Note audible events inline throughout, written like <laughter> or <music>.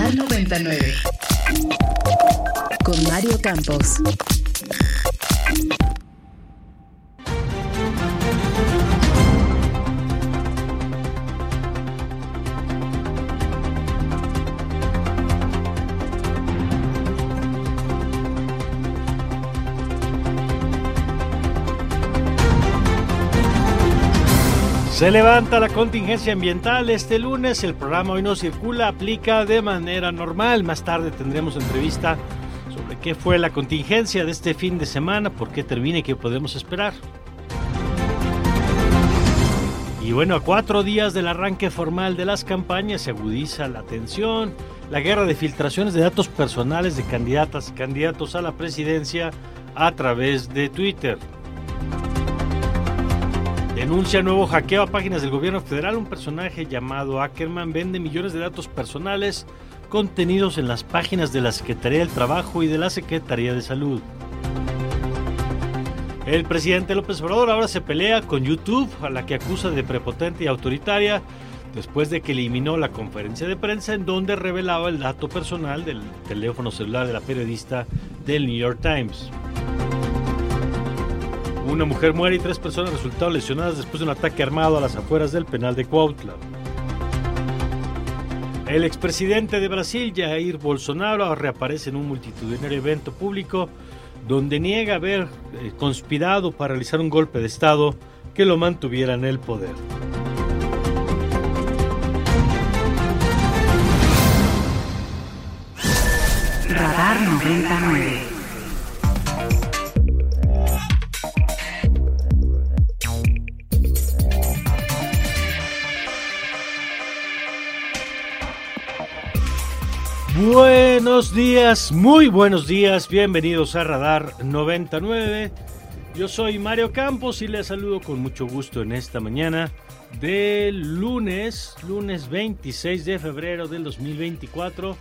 Radar 99. Con Mario Campos. Se levanta la contingencia ambiental este lunes. El programa Hoy no circula aplica de manera normal. Más tarde tendremos entrevista sobre qué fue la contingencia de este fin de semana, por qué termina y qué podemos esperar. Y bueno, a cuatro días del arranque formal de las campañas se agudiza la tensión, la guerra de filtraciones de datos personales de candidatas y candidatos a la presidencia a través de Twitter. Denuncia nuevo hackeo a páginas del gobierno federal. Un personaje llamado Ackerman vende millones de datos personales contenidos en las páginas de la Secretaría del Trabajo y de la Secretaría de Salud. El presidente López Obrador ahora se pelea con YouTube, a la que acusa de prepotente y autoritaria, después de que eliminó la conferencia de prensa en donde revelaba el dato personal del teléfono celular de la periodista del New York Times. Una mujer muere y tres personas resultaron lesionadas después de un ataque armado a las afueras del penal de Cuautla. El expresidente de Brasil, Jair Bolsonaro, reaparece en un multitudinario evento público donde niega haber eh, conspirado para realizar un golpe de Estado que lo mantuviera en el poder. Radar 99. Buenos días, muy buenos días, bienvenidos a Radar 99. Yo soy Mario Campos y les saludo con mucho gusto en esta mañana del lunes, lunes 26 de febrero del 2024.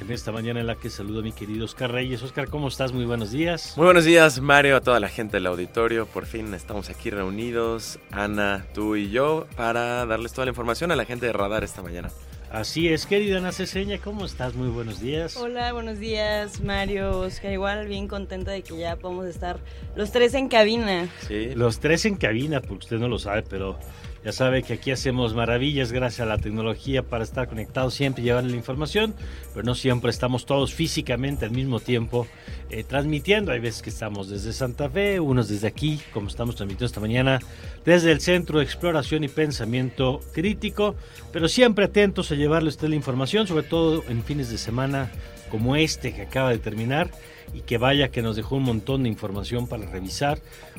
En esta mañana en la que saludo a mi querido Oscar Reyes. Oscar, ¿cómo estás? Muy buenos días. Muy buenos días, Mario, a toda la gente del auditorio. Por fin estamos aquí reunidos, Ana, tú y yo, para darles toda la información a la gente de Radar esta mañana. Así es, querida Ana Ceseña, ¿cómo estás? Muy buenos días. Hola, buenos días, Mario, Oscar. Igual bien contenta de que ya podemos estar los tres en cabina. Sí, Los tres en cabina, porque usted no lo sabe, pero ya sabe que aquí hacemos maravillas gracias a la tecnología para estar conectados siempre y llevarle la información, pero no siempre estamos todos físicamente al mismo tiempo eh, transmitiendo. Hay veces que estamos desde Santa Fe, unos desde aquí, como estamos transmitiendo esta mañana, desde el Centro de Exploración y Pensamiento Crítico, pero siempre atentos a llevarle a usted la información, sobre todo en fines de semana como este que acaba de terminar y que vaya que nos dejó un montón de información para revisar,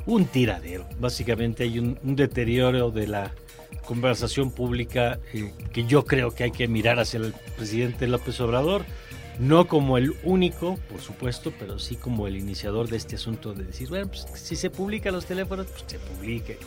un tiradero. Básicamente hay un, un deterioro de la conversación pública eh, que yo creo que hay que mirar hacia el presidente López Obrador, no como el único, por supuesto, pero sí como el iniciador de este asunto de decir, bueno, pues si se publican los teléfonos, pues se publique.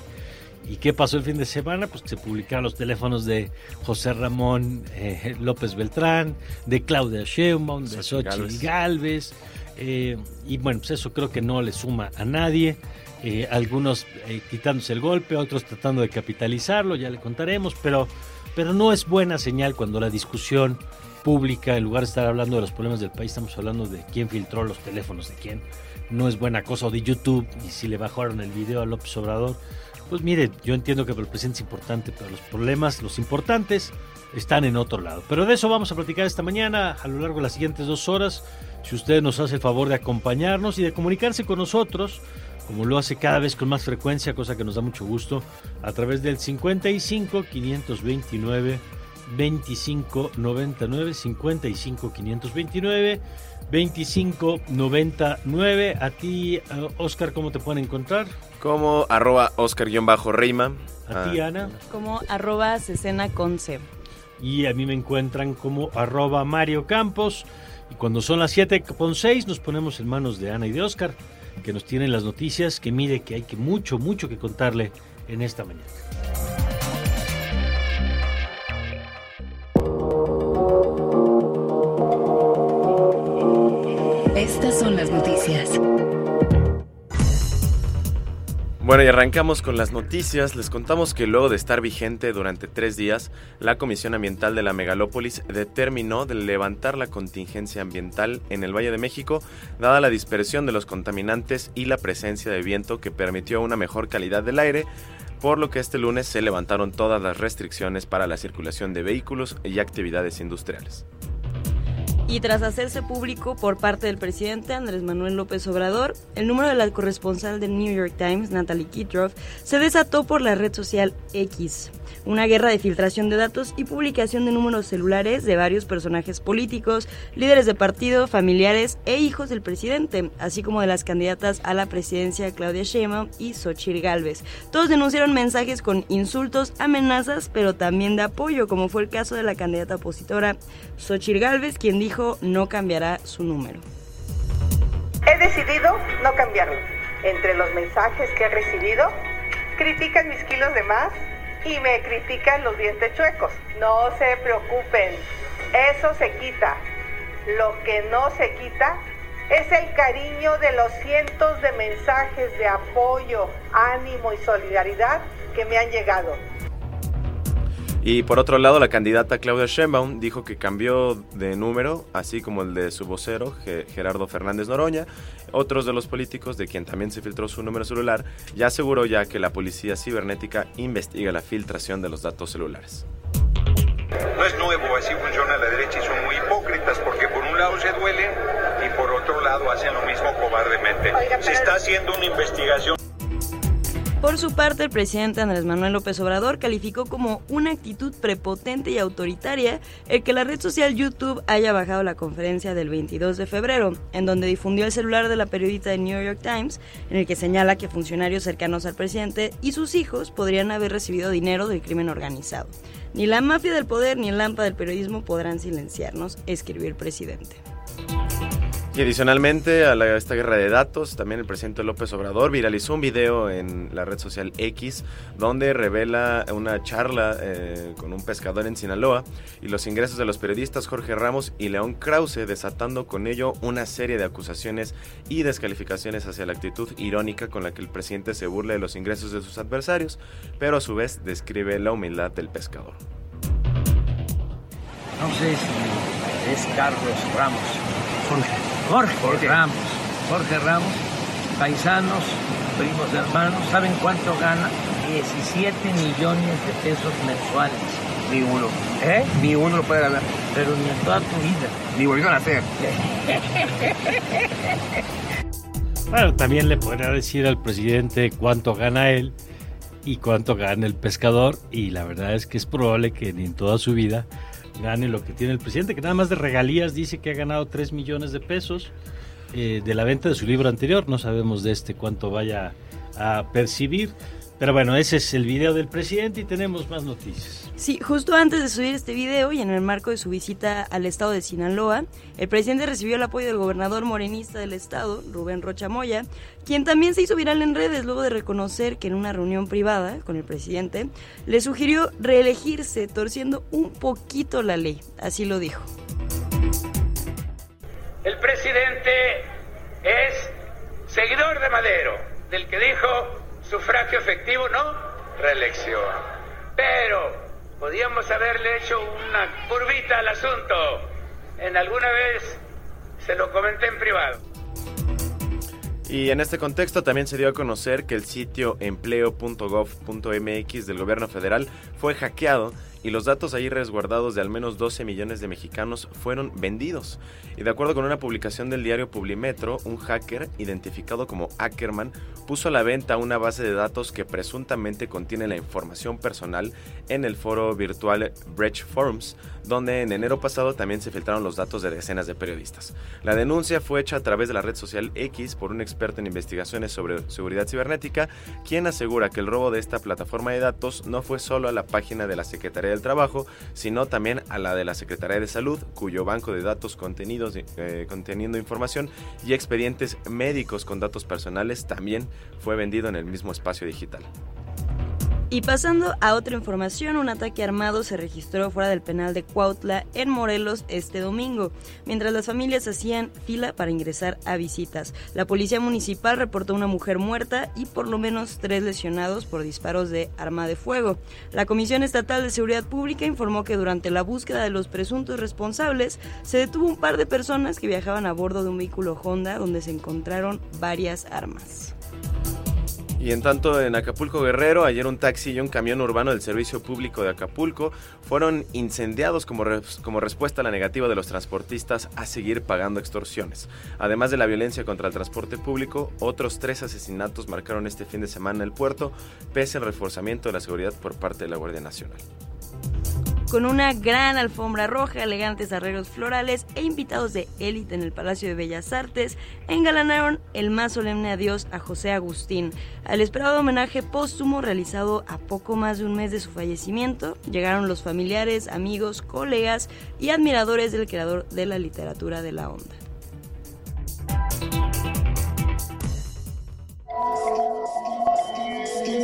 ¿Y qué pasó el fin de semana? Pues se publicaron los teléfonos de José Ramón eh, López Beltrán, de Claudia Sheinbaum, de Xochitl. Galvez. Eh, y bueno, pues eso creo que no le suma a nadie. Eh, algunos eh, quitándose el golpe, otros tratando de capitalizarlo, ya le contaremos, pero, pero no es buena señal cuando la discusión pública, en lugar de estar hablando de los problemas del país, estamos hablando de quién filtró los teléfonos de quién. No es buena cosa, o de YouTube, y si le bajaron el video a López Obrador. Pues mire, yo entiendo que el presidente es importante, pero los problemas, los importantes, están en otro lado. Pero de eso vamos a platicar esta mañana a lo largo de las siguientes dos horas. Si usted nos hace el favor de acompañarnos y de comunicarse con nosotros, como lo hace cada vez con más frecuencia, cosa que nos da mucho gusto, a través del 55 529 25 99 55 529 25 99. A ti, eh, Oscar, ¿cómo te pueden encontrar? como arroba Oscar-Reima. A ti, Ah, Ana. Como arroba cesena con C. y a mí me encuentran como arroba Mario Campos. Y cuando son las 7 con 6 nos ponemos en manos de Ana y de Oscar, que nos tienen las noticias, que mire que hay que mucho, mucho que contarle en esta mañana. Estas son las noticias. Bueno, y arrancamos con las noticias. Les contamos que luego de estar vigente durante tres días, la Comisión Ambiental de la Megalópolis determinó de levantar la contingencia ambiental en el Valle de México, dada la dispersión de los contaminantes y la presencia de viento que permitió una mejor calidad del aire, por lo que este lunes se levantaron todas las restricciones para la circulación de vehículos y actividades industriales. Y tras hacerse público por parte del presidente Andrés Manuel López Obrador, el número de la corresponsal del New York Times, Natalie Kitroff, se desató por la red social X una guerra de filtración de datos y publicación de números celulares de varios personajes políticos, líderes de partido, familiares e hijos del presidente, así como de las candidatas a la presidencia Claudia Sheinbaum y Xochitl Gálvez. Todos denunciaron mensajes con insultos, amenazas, pero también de apoyo, como fue el caso de la candidata opositora Xochitl Gálvez, quien dijo no cambiará su número. He decidido no cambiarlo. Entre los mensajes que he recibido, critican mis kilos de más y me critican los dientes chuecos. No se preocupen, eso se quita. Lo que no se quita es el cariño de los cientos de mensajes de apoyo, ánimo y solidaridad que me han llegado. Y por otro lado, la candidata Claudia Sheinbaum dijo que cambió de número, así como el de su vocero, Gerardo Fernández Noroña. Otros de los políticos, de quien también se filtró su número celular, ya aseguró ya que la policía cibernética investiga la filtración de los datos celulares. No es nuevo, así funciona la derecha y son muy hipócritas porque por un lado se duelen y por otro lado hacen lo mismo cobardemente. Se está haciendo una investigación. Por su parte, el presidente Andrés Manuel López Obrador calificó como una actitud prepotente y autoritaria el que la red social YouTube haya bajado la conferencia del 22 de febrero, en donde difundió el celular de la periodista de New York Times, en el que señala que funcionarios cercanos al presidente y sus hijos podrían haber recibido dinero del crimen organizado. Ni la mafia del poder ni el lampa del periodismo podrán silenciarnos, escribió el presidente. Y adicionalmente a, esta guerra de datos, también el presidente López Obrador viralizó un video en la red social X donde revela una charla eh, con un pescador en Sinaloa y los ingresos de los periodistas Jorge Ramos y León Krause, desatando con ello una serie de acusaciones y descalificaciones hacia la actitud irónica con la que el presidente se burla de los ingresos de sus adversarios, pero a su vez describe la humildad del pescador. No sé si es Carlos Ramos. Jorge. Jorge, Ramos. Jorge Ramos, paisanos, primos hermanos, ¿saben cuánto gana? 17 millones de pesos mensuales. Ni uno. ¿Eh? Ni uno lo puede ganar. Pero ni en toda tu vida. Ni volvió a nacer. <laughs> bueno, también le podría decir al presidente cuánto gana él y cuánto gana el pescador. Y la verdad es que es probable que ni en toda su vida gane lo que tiene el presidente, que nada más de regalías dice que ha ganado 3 millones de pesos eh, de la venta de su libro anterior. No sabemos de este cuánto vaya a percibir. Pero bueno, ese es el video del presidente y tenemos más noticias. Sí, justo antes de subir este video y en el marco de su visita al estado de Sinaloa, el presidente recibió el apoyo del gobernador morenista del estado, Rubén Rocha Moya, quien también se hizo viral en redes luego de reconocer que en una reunión privada con el presidente le sugirió reelegirse torciendo un poquito la ley. Así lo dijo. El presidente es seguidor de Madero, del que dijo sufragio efectivo, no reelección. Pero podíamos haberle hecho una curvita al asunto. En alguna vez se lo comenté en privado. Y en este contexto también se dio a conocer que el sitio empleo.gov.mx del gobierno federal fue hackeado y los datos ahí resguardados de al menos 12 millones de mexicanos fueron vendidos. Y de acuerdo con una publicación del diario Publimetro, un hacker identificado como Ackerman puso a la venta una base de datos que presuntamente contiene la información personal en el foro virtual Breach Forums, donde en enero pasado también se filtraron los datos de decenas de periodistas. La denuncia fue hecha a través de la red social X por un experto en investigaciones sobre seguridad cibernética, quien asegura que el robo de esta plataforma de datos no fue solo a la página de la Secretaría del Trabajo, sino también a la de la Secretaría de Salud, cuyo banco de datos contenidos, eh, conteniendo información y expedientes médicos con datos personales también fue vendido en el mismo espacio digital. Y pasando a otra información, un ataque armado se registró fuera del penal de Cuautla en Morelos este domingo, mientras las familias hacían fila para ingresar a visitas. La policía municipal reportó una mujer muerta y por lo menos tres lesionados por disparos de arma de fuego. La Comisión Estatal de Seguridad Pública informó que durante la búsqueda de los presuntos responsables se detuvo un par de personas que viajaban a bordo de un vehículo Honda donde se encontraron varias armas. Y en tanto en Acapulco Guerrero, ayer un taxi y un camión urbano del Servicio Público de Acapulco fueron incendiados como, como respuesta a la negativa de los transportistas a seguir pagando extorsiones. Además de la violencia contra el transporte público, otros tres asesinatos marcaron este fin de semana el puerto, pese al reforzamiento de la seguridad por parte de la Guardia Nacional con una gran alfombra roja, elegantes arreglos florales e invitados de élite en el Palacio de Bellas Artes, engalanaron el más solemne adiós a José Agustín. Al esperado homenaje póstumo realizado a poco más de un mes de su fallecimiento, llegaron los familiares, amigos, colegas y admiradores del creador de la literatura de la onda.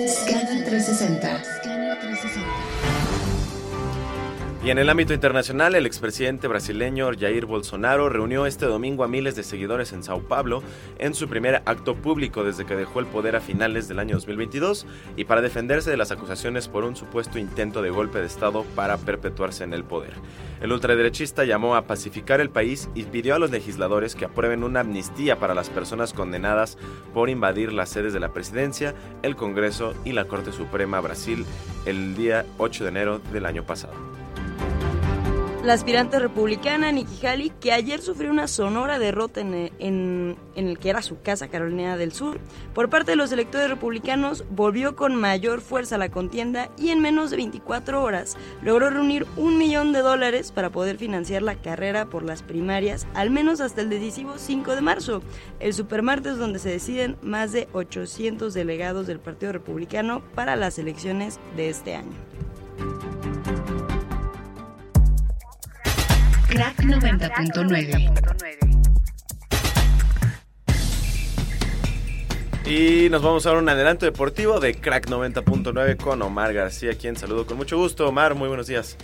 Scanner 360. Y en el ámbito internacional, el expresidente brasileño Jair Bolsonaro reunió este domingo a miles de seguidores en Sao Paulo en su primer acto público desde que dejó el poder a finales del año 2022 y para defenderse de las acusaciones por un supuesto intento de golpe de Estado para perpetuarse en el poder. El ultraderechista llamó a pacificar el país y pidió a los legisladores que aprueben una amnistía para las personas condenadas por invadir las sedes de la presidencia, el Congreso y la Corte Suprema Brasil el día 8 de enero del año pasado. La aspirante republicana Nikki Haley, que ayer sufrió una sonora derrota en, el que era su casa, Carolina del Sur, por parte de los electores republicanos, volvió con mayor fuerza a la contienda y en menos de 24 horas logró reunir un millón de dólares para poder financiar la carrera por las primarias, al menos hasta el decisivo 5 de marzo, el supermartes donde se deciden más de 800 delegados del Partido Republicano para las elecciones de este año. Crack 90.9. Y nos vamos a dar un adelanto deportivo de Crack 90.9 con Omar García, quien saludo con mucho gusto. Omar, muy buenos días.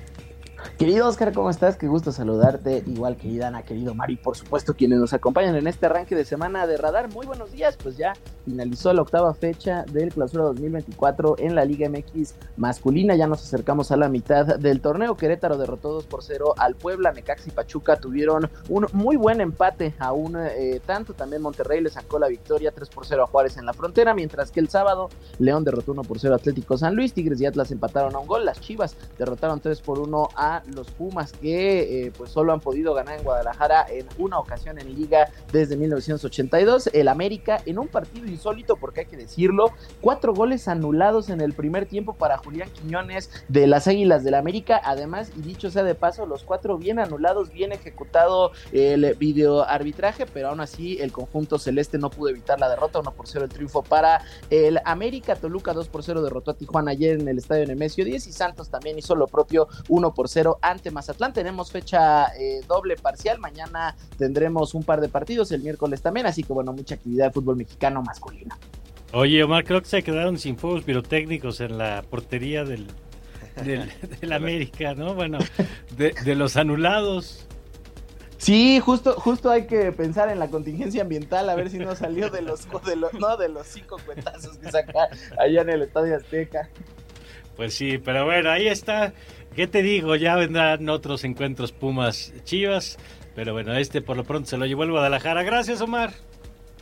Querido Oscar, ¿cómo estás? Qué gusto saludarte. Igual, querida Ana, querido Mari, por supuesto, quienes nos acompañan en este arranque de semana de radar. Muy buenos días, pues ya finalizó la octava fecha del Clausura 2024 en la Liga MX masculina. Ya nos acercamos a la mitad del torneo. Querétaro derrotó 2 por 0 al Puebla. Necax y Pachuca tuvieron un muy buen empate a un eh, tanto. También Monterrey le sacó la victoria 3 por 0 a Juárez en la frontera. Mientras que el sábado León derrotó 1 por 0 a Atlético San Luis. Tigres y Atlas empataron a un gol. Las Chivas derrotaron 3 por 1 a los Pumas que eh, pues solo han podido ganar en Guadalajara en una ocasión en liga desde 1982. El América en un partido insólito porque hay que decirlo, cuatro goles anulados en el primer tiempo para Julián Quiñones de las Águilas del América. Además, y dicho sea de paso, los cuatro bien anulados, bien ejecutado el video arbitraje, pero aún así el conjunto celeste no pudo evitar la derrota, 1 por 0 el triunfo para el América. Toluca 2 por 0 derrotó a Tijuana ayer en el estadio Nemesio 10 y Santos también hizo lo propio 1 por 0 ante Mazatlán. Tenemos fecha eh, doble parcial. Mañana tendremos un par de partidos, el miércoles también. Así que bueno, mucha actividad de fútbol mexicano masculino. Oye, Omar, creo que se quedaron sin fuegos pirotécnicos en la portería del, del, <laughs> América, ¿no? Bueno, <laughs> de, los anulados. Sí, justo, justo hay que pensar en la contingencia ambiental, a ver si no salió de los, de los, no, de los cinco cuentazos que saca allá en el Estadio Azteca. Pues sí, pero bueno, ahí está ¿Qué te digo? Ya vendrán otros encuentros Pumas Chivas. Pero bueno, este por lo pronto se lo llevó el Guadalajara. Gracias, Omar.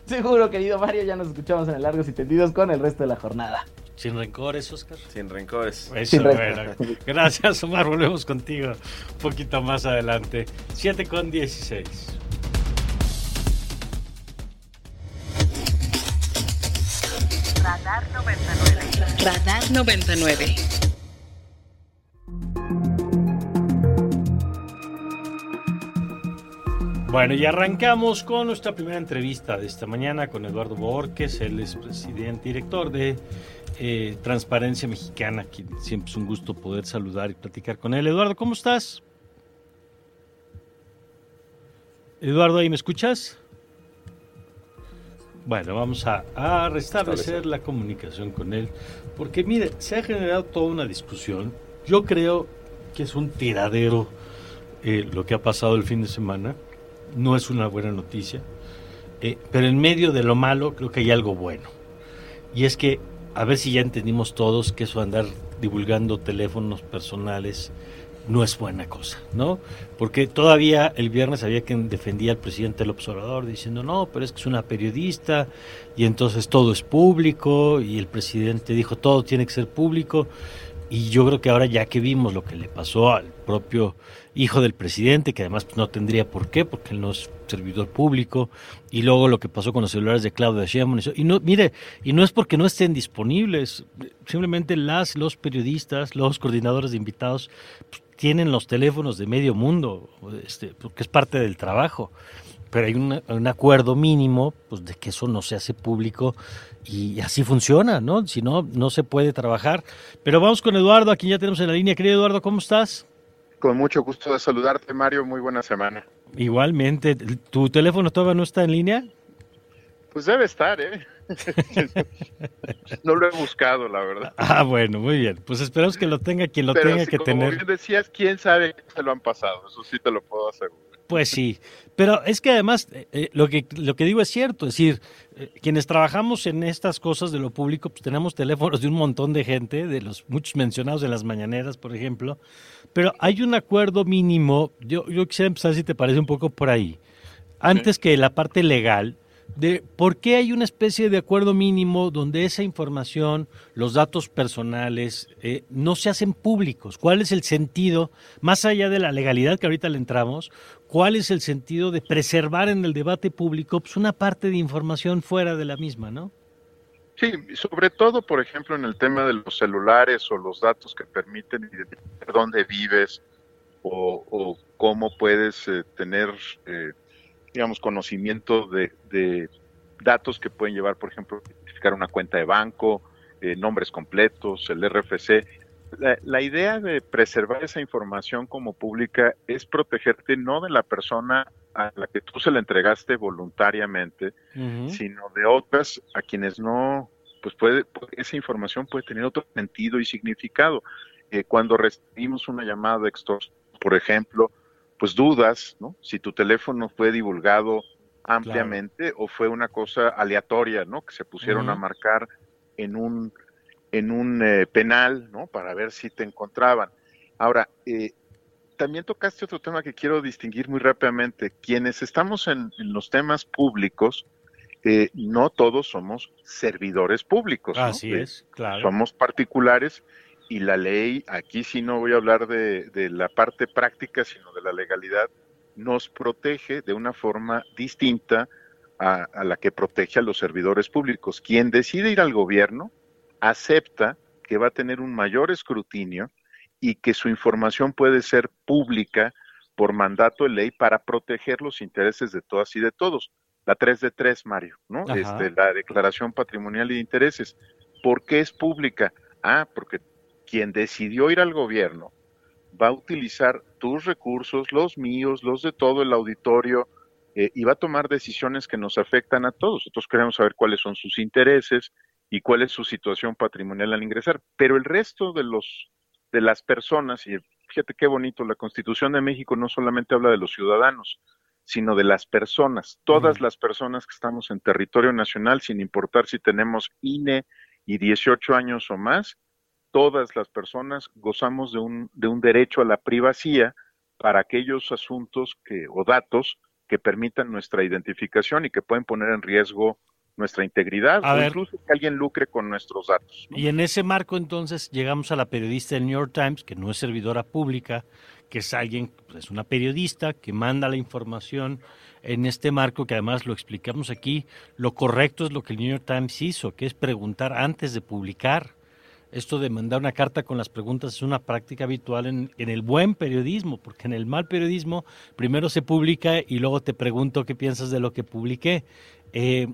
Seguro, querido Mario. Ya nos escuchamos en el Largos y Tendidos con el resto de la jornada. Sin rencores, Oscar. Sin rencores. Sin rencores. Gracias, Omar. Volvemos contigo un poquito más adelante. 7 con 16. Radar 99. Radar 99. Bueno, y arrancamos con nuestra primera entrevista de esta mañana con Eduardo Borges, él es presidente director de eh, Transparencia Mexicana, quien siempre es un gusto poder saludar y platicar con él. Eduardo, ¿cómo estás? Eduardo, ¿ahí me escuchas? Bueno, vamos a, a restablecer la comunicación con él, porque mire, se ha generado toda una discusión. Yo creo que es un tiradero eh, lo que ha pasado el fin de semana. No es una buena noticia, eh, pero en medio de lo malo creo que hay algo bueno. Y es que, a ver si ya entendimos todos que eso andar divulgando teléfonos personales no es buena cosa, ¿no? Porque todavía el viernes había quien defendía al presidente del observador diciendo, no, pero es que es una periodista y entonces todo es público y el presidente dijo, todo tiene que ser público. Y yo creo que ahora ya que vimos lo que le pasó al propio hijo del presidente, que además no tendría por qué, porque él no es servidor público, y luego lo que pasó con los celulares de Claudia Sheinbaum, y no, mire, y no es porque no estén disponibles, simplemente las, los periodistas, los coordinadores de invitados, pues, tienen los teléfonos de medio mundo, este, porque es parte del trabajo. Pero hay un, un, acuerdo mínimo pues, de que eso no se hace público y así funciona, ¿no? Si no, no se puede trabajar. Pero vamos con Eduardo, aquí ya tenemos en la línea. Querido Eduardo, ¿cómo estás? Con mucho gusto de saludarte, Mario. Muy buena semana. Igualmente. ¿Tu teléfono todavía no está en línea? Pues debe estar, ¿eh? <laughs> no lo he buscado, la verdad. Ah, bueno, muy bien. Pues esperamos que lo tenga quien lo tenga que como tener. Bien decías, quién sabe que se lo han pasado. Eso sí te lo puedo asegurar. Pues sí, pero es que además eh, lo que lo que digo es cierto, es decir, eh, quienes trabajamos en estas cosas de lo público, pues tenemos teléfonos de un montón de gente, de los muchos mencionados de las mañaneras, por ejemplo, pero hay un acuerdo mínimo, yo, yo quisiera empezar si te parece un poco por ahí, antes que la parte legal, de por qué hay una especie de acuerdo mínimo donde esa información, los datos personales, eh, no se hacen públicos. ¿Cuál es el sentido, más allá de la legalidad que ahorita le entramos, cuál es el sentido de preservar en el debate público pues, una parte de información fuera de la misma, no? Sí, sobre todo, por ejemplo, en el tema de los celulares o los datos que permiten identificar dónde vives o, cómo puedes eh, tener eh, digamos, conocimiento de, de, datos que pueden llevar, por ejemplo, identificar una cuenta de banco, eh, nombres completos, el RFC. La, la, idea de preservar esa información como pública es protegerte no de la persona a la que tú se la entregaste voluntariamente, uh -huh. sino de otras a quienes no, pues puede, esa información puede tener otro sentido y significado. Eh, cuando recibimos una llamada de extorsión, por ejemplo, pues dudas, ¿no? Si tu teléfono fue divulgado ampliamente claro. o fue una cosa aleatoria, ¿no? Que se pusieron uh -huh. a marcar en un en un eh, penal, ¿no? Para ver si te encontraban. Ahora, eh, también tocaste otro tema que quiero distinguir muy rápidamente. Quienes estamos en, en los temas públicos, eh, no todos somos servidores públicos. Así ¿no? es, claro. Somos particulares y la ley, aquí sí no voy a hablar de, de, la parte práctica, sino de la legalidad, nos protege de una forma distinta a, a, la que protege a los servidores públicos. Quien decide ir al gobierno acepta que va a tener un mayor escrutinio y que su información puede ser pública por mandato de ley para proteger los intereses de todas y de todos. La 3 de 3, Mario, ¿no? Este, la declaración patrimonial y de intereses. ¿Por qué es pública? Ah, porque quien decidió ir al gobierno va a utilizar tus recursos, los míos, los de todo el auditorio, eh, y va a tomar decisiones que nos afectan a todos. Nosotros queremos saber cuáles son sus intereses y cuál es su situación patrimonial al ingresar. Pero el resto de los de las personas, y fíjate qué bonito, la Constitución de México no solamente habla de los ciudadanos, sino de las personas, todas las personas que estamos en territorio nacional, sin importar si tenemos INE y 18 años o más, todas las personas gozamos de un, de un derecho a la privacidad para aquellos asuntos que, o datos que permitan nuestra identificación y que pueden poner en riesgo nuestra integridad a o ver. incluso que alguien lucre con nuestros datos. ¿no? Y en ese marco entonces llegamos a la periodista del New York Times, que no es servidora pública, que es alguien, pues es una periodista que manda la información en este marco, que además lo explicamos aquí, lo correcto es lo que el New York Times hizo, que es preguntar antes de publicar esto de mandar una carta con las preguntas es una práctica habitual en, el buen periodismo, porque en el mal periodismo primero se publica y luego te pregunto qué piensas de lo que publiqué. Eh,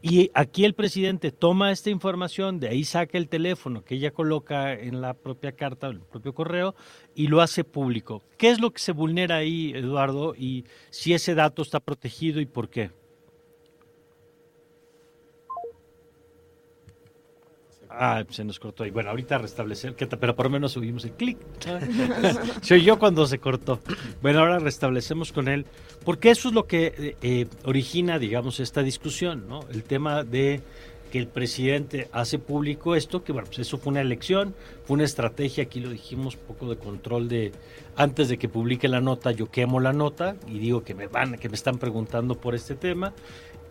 y aquí el presidente toma esta información, de ahí saca el teléfono que ella coloca en la propia carta, en el propio correo, y lo hace público. ¿Qué es lo que se vulnera ahí, Eduardo? Y si ese dato está protegido y por qué. Ah, se nos cortó ahí. Bueno, ahorita restablecer, pero por lo menos subimos el clic. <laughs> <laughs> se oyó cuando se cortó. Bueno, ahora restablecemos con él, porque eso es lo que eh, origina, digamos, esta discusión, ¿no? El tema de que el presidente hace público esto, que bueno, pues eso fue una elección, fue una estrategia, aquí lo dijimos, poco de control de, antes de que publique la nota, yo quemo la nota y digo que me van, que me están preguntando por este tema,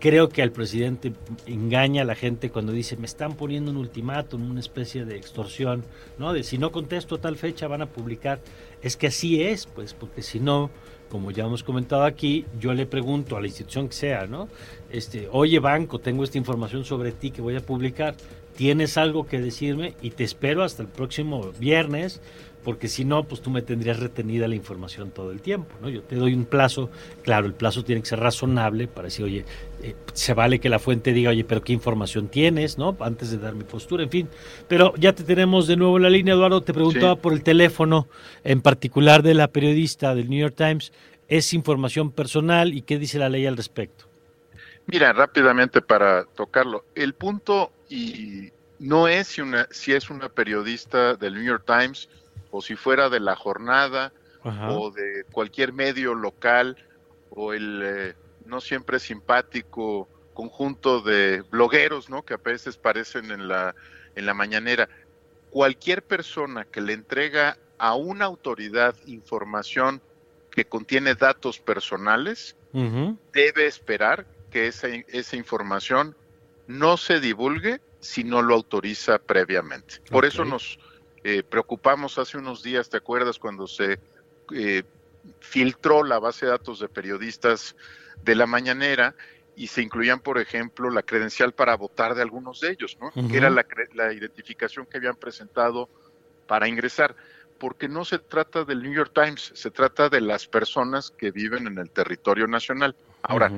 Creo que el presidente engaña a la gente cuando dice me están poniendo un ultimátum, una especie de extorsión, ¿no? De si no contesto a tal fecha van a publicar. Es que así es, pues, porque si no, como ya hemos comentado aquí, yo le pregunto a la institución que sea, ¿no? Este, oye banco, tengo esta información sobre ti que voy a publicar. ¿Tienes algo que decirme? Y te espero hasta el próximo viernes porque si no, pues tú me tendrías retenida la información todo el tiempo, ¿no? Yo te doy un plazo, claro, el plazo tiene que ser razonable para decir, oye, eh, se vale que la fuente diga, oye, pero qué información tienes, ¿no? Antes de dar mi postura, en fin. Pero ya te tenemos de nuevo en la línea, Eduardo, te preguntaba por el teléfono, en particular de la periodista del New York Times, ¿es información personal y qué dice la ley al respecto? Mira, rápidamente para tocarlo, el punto y no es si, una, si es una periodista del New York Times, o si fuera de la jornada o de cualquier medio local o el eh, no siempre simpático conjunto de blogueros, ¿no? Que a veces parecen en la en la mañanera. Cualquier persona que le entrega a una autoridad información que contiene datos personales debe esperar que esa, esa información no se divulgue si no lo autoriza previamente. Por eso nos eh, preocupamos hace unos días, ¿te acuerdas cuando se eh, filtró la base de datos de periodistas de la mañanera y se incluían, por ejemplo, la credencial para votar de algunos de ellos, ¿no? Que era la, la identificación que habían presentado para ingresar porque no se trata del New York Times, se trata de las personas que viven en el territorio nacional. Ahora,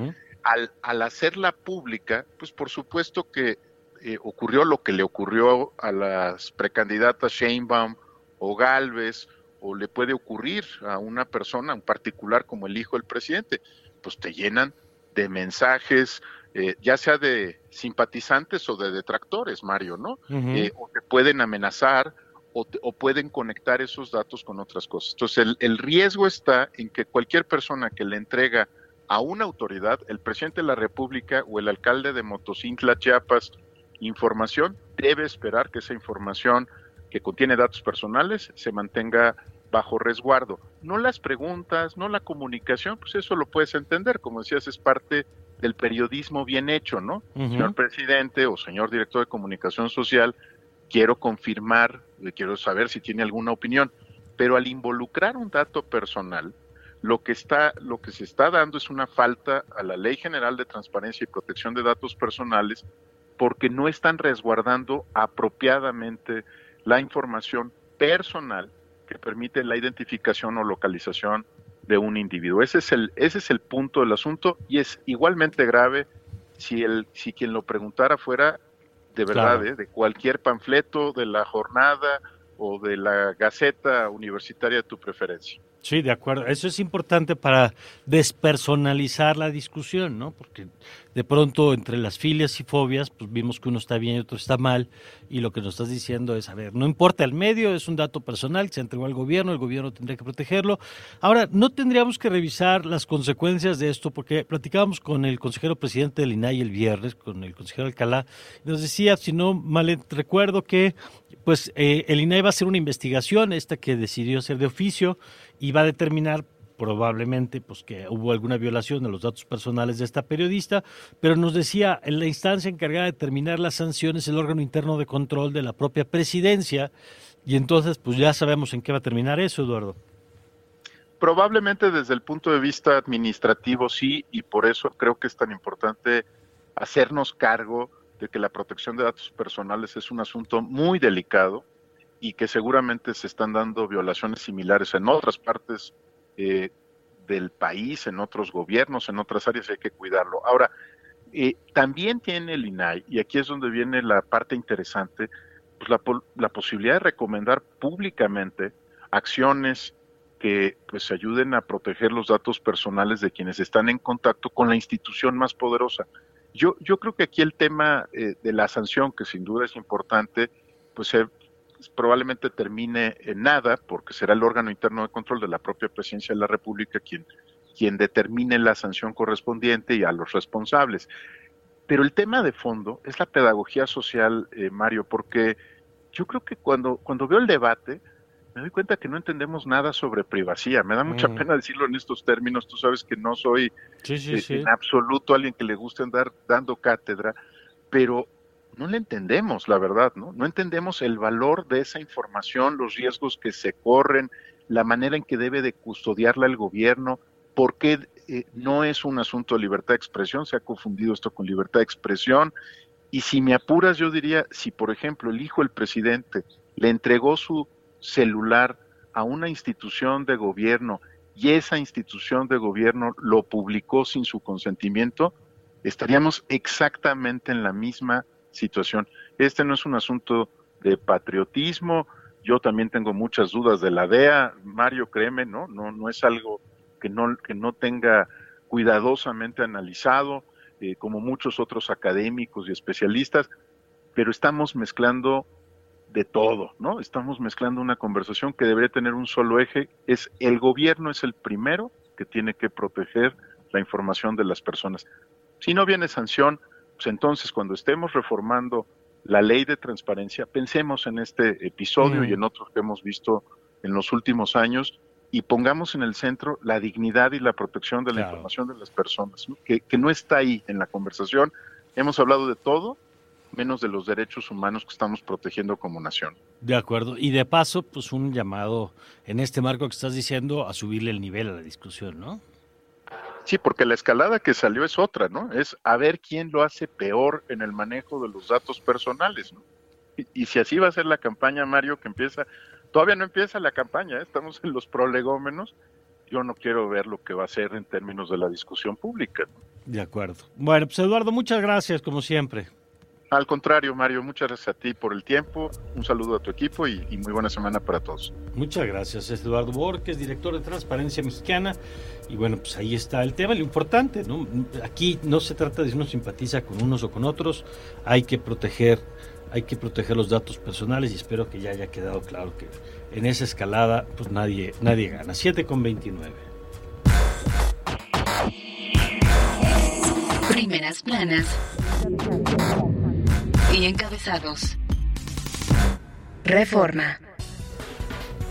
al, al, hacerla pública, pues por supuesto que eh, ocurrió lo que le ocurrió a las precandidatas Sheinbaum o Galvez, o le puede ocurrir a una persona, en particular como el hijo del presidente, pues te llenan de mensajes, eh, ya sea de simpatizantes o de detractores, Mario, ¿no? Eh, o te pueden amenazar o, pueden conectar esos datos con otras cosas. Entonces, el, el riesgo está en que cualquier persona que le entrega a una autoridad, el presidente de la República o el alcalde de Motocintla, Chiapas, información, debe esperar que esa información que contiene datos personales se mantenga bajo resguardo. No las preguntas, no la comunicación, pues eso lo puedes entender, como decías, es parte del periodismo bien hecho, ¿no? Señor presidente o señor director de comunicación social, quiero confirmar, quiero saber si tiene alguna opinión, pero al involucrar un dato personal, lo que está lo que se está dando es una falta a la Ley General de Transparencia y Protección de Datos Personales porque no están resguardando apropiadamente la información personal que permite la identificación o localización de un individuo. Ese es el, ese es el punto del asunto y es igualmente grave si, el, si quien lo preguntara fuera de verdad, ¿eh? de cualquier panfleto de la jornada o de la gaceta universitaria de tu preferencia. Sí, de acuerdo. Eso es importante para despersonalizar la discusión, ¿no? Porque de pronto entre las filias y fobias, pues vimos que uno está bien y otro está mal, y lo que nos estás diciendo es, a ver, no importa el medio, es un dato personal, se entregó al gobierno, el gobierno tendría que protegerlo. Ahora, no tendríamos que revisar las consecuencias de esto, porque platicábamos con el consejero presidente del INAI el viernes, con el consejero Alcalá, y nos decía, si no mal recuerdo, que pues eh, el INAI va a hacer una investigación, esta que decidió hacer de oficio, y va a determinar probablemente pues que hubo alguna violación de los datos personales de esta periodista, pero nos decía en la instancia encargada de determinar las sanciones el órgano interno de control de la propia presidencia y entonces pues ya sabemos en qué va a terminar eso, Eduardo. Probablemente desde el punto de vista administrativo sí y por eso creo que es tan importante hacernos cargo de que la protección de datos personales es un asunto muy delicado y que seguramente se están dando violaciones similares en otras partes eh, del país, en otros gobiernos, en otras áreas, hay que cuidarlo. Ahora, eh, también tiene el INAI, y aquí es donde viene la parte interesante, pues la, la posibilidad de recomendar públicamente acciones que pues ayuden a proteger los datos personales de quienes están en contacto con la institución más poderosa. Yo, yo creo que aquí el tema eh, de la sanción, que sin duda es importante, pues probablemente termine en nada, porque será el órgano interno de control de la propia presidencia de la República quien, quien determine la sanción correspondiente y a los responsables. Pero el tema de fondo es la pedagogía social, eh, Mario, porque yo creo que cuando, cuando veo el debate, me doy cuenta que no entendemos nada sobre privacidad. Me da mucha mm. pena decirlo en estos términos. Tú sabes que no soy eh, en absoluto alguien que le guste andar dando cátedra, pero no le entendemos, la verdad, ¿no? No entendemos el valor de esa información, los riesgos que se corren, la manera en que debe de custodiarla el gobierno, por qué eh, no es un asunto de libertad de expresión, se ha confundido esto con libertad de expresión. Y si me apuras, yo diría, si por ejemplo el hijo del presidente le entregó su celular a una institución de gobierno y esa institución de gobierno lo publicó sin su consentimiento, estaríamos exactamente en la misma situación. Este no es un asunto de patriotismo, yo también tengo muchas dudas de la DEA, Mario, créeme, ¿no? No, no es algo que no, que no tenga cuidadosamente analizado, eh, como muchos otros académicos y especialistas, pero estamos mezclando de todo, ¿no? Estamos mezclando una conversación que debería tener un solo eje, es el gobierno es el primero que tiene que proteger la información de las personas. Si no viene sanción, pues entonces cuando estemos reformando la ley de transparencia, pensemos en este episodio mm. y en otros que hemos visto en los últimos años y pongamos en el centro la dignidad y la protección de la información de las personas, Que, que no está ahí en la conversación. Hemos hablado de todo, menos de los derechos humanos que estamos protegiendo como nación. De acuerdo. Y de paso, pues un llamado en este marco que estás diciendo a subirle el nivel a la discusión, ¿no? Sí, porque la escalada que salió es otra, ¿no? Es a ver quién lo hace peor en el manejo de los datos personales, ¿no? Y, si así va a ser la campaña, Mario, que empieza, todavía no empieza la campaña, ¿eh? estamos en los prolegómenos, yo no quiero ver lo que va a ser en términos de la discusión pública. De acuerdo. Bueno, pues Eduardo, muchas gracias, como siempre. Al contrario, Mario, muchas gracias a ti por el tiempo, un saludo a tu equipo y, muy buena semana para todos. Muchas gracias, es Eduardo Borges, director de Transparencia Mexicana. Y bueno, pues ahí está el tema, lo importante, ¿no? Aquí no se trata de si uno simpatiza con unos o con otros, hay que proteger, hay que proteger los datos personales y espero que ya haya quedado claro que en esa escalada pues nadie, nadie gana. 7 con 29. Primeras planas y encabezados. Reforma.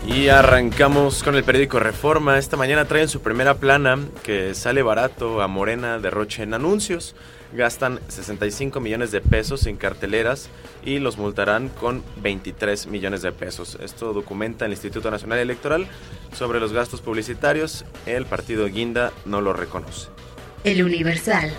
Y arrancamos con el periódico Reforma. Esta mañana traen su primera plana que sale barato a Morena de Roche en anuncios. Gastan 65 millones de pesos en carteleras y los multarán con 23 millones de pesos. Esto documenta el Instituto Nacional Electoral sobre los gastos publicitarios. El partido Guinda no lo reconoce. El Universal.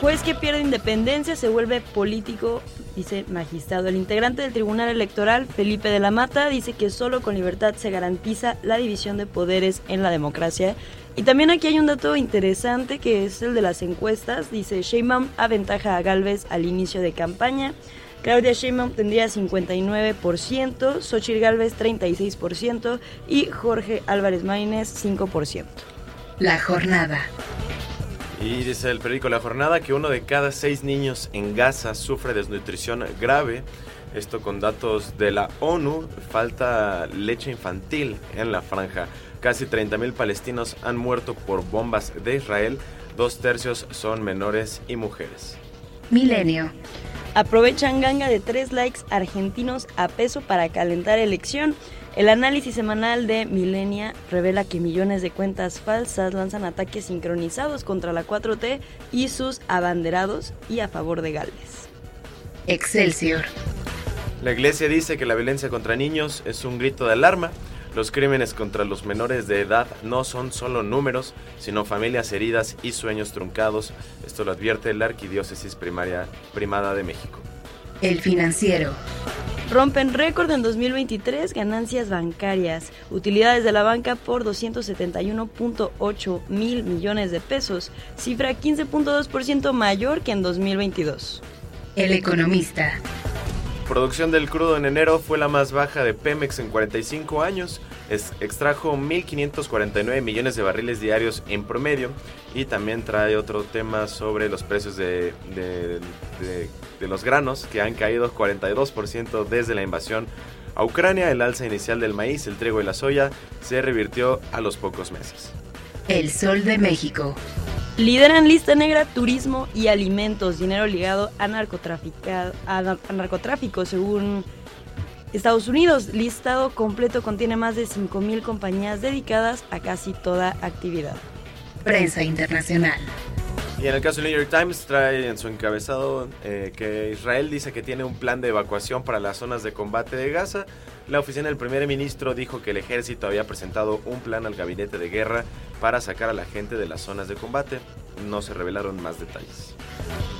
Juez que pierde independencia se vuelve político, dice magistrado. El integrante del Tribunal Electoral, Felipe de la Mata, dice que solo con libertad se garantiza la división de poderes en la democracia. Y también aquí hay un dato interesante que es el de las encuestas. Dice Sheinbaum aventaja a Galvez al inicio de campaña. Claudia Sheinbaum tendría 59%, Xochitl Galvez 36% y Jorge Álvarez Maínez 5%. La jornada. Y dice el periódico La Jornada que uno de cada seis niños en Gaza sufre desnutrición grave. Esto con datos de la ONU. Falta leche infantil en la franja. Casi 30.000 palestinos han muerto por bombas de Israel. Dos tercios son menores y mujeres. Milenio. Aprovechan ganga de tres likes argentinos a peso para calentar elección. El análisis semanal de Milenia revela que millones de cuentas falsas lanzan ataques sincronizados contra la 4T y sus abanderados y a favor de Gales. Excelsior. La iglesia dice que la violencia contra niños es un grito de alarma. Los crímenes contra los menores de edad no son solo números, sino familias heridas y sueños truncados. Esto lo advierte la Arquidiócesis Primaria Primada de México. El financiero. Rompen récord en 2023 ganancias bancarias, utilidades de la banca por 271.8 mil millones de pesos, cifra 15.2% mayor que en 2022. El economista. Producción del crudo en enero fue la más baja de Pemex en 45 años. Es, extrajo 1.549 millones de barriles diarios en promedio. Y también trae otro tema sobre los precios de, de, de, de los granos, que han caído 42% desde la invasión a Ucrania. El alza inicial del maíz, el trigo y la soya se revirtió a los pocos meses. El Sol de México. Lideran lista negra turismo y alimentos, dinero ligado a, narcotráfico, según Estados Unidos. Listado completo contiene más de 5.000 compañías dedicadas a casi toda actividad. Prensa internacional. Y en el caso del New York Times trae en su encabezado eh, que Israel dice que tiene un plan de evacuación para las zonas de combate de Gaza. La oficina del primer ministro dijo que el ejército había presentado un plan al gabinete de guerra para sacar a la gente de las zonas de combate. No se revelaron más detalles.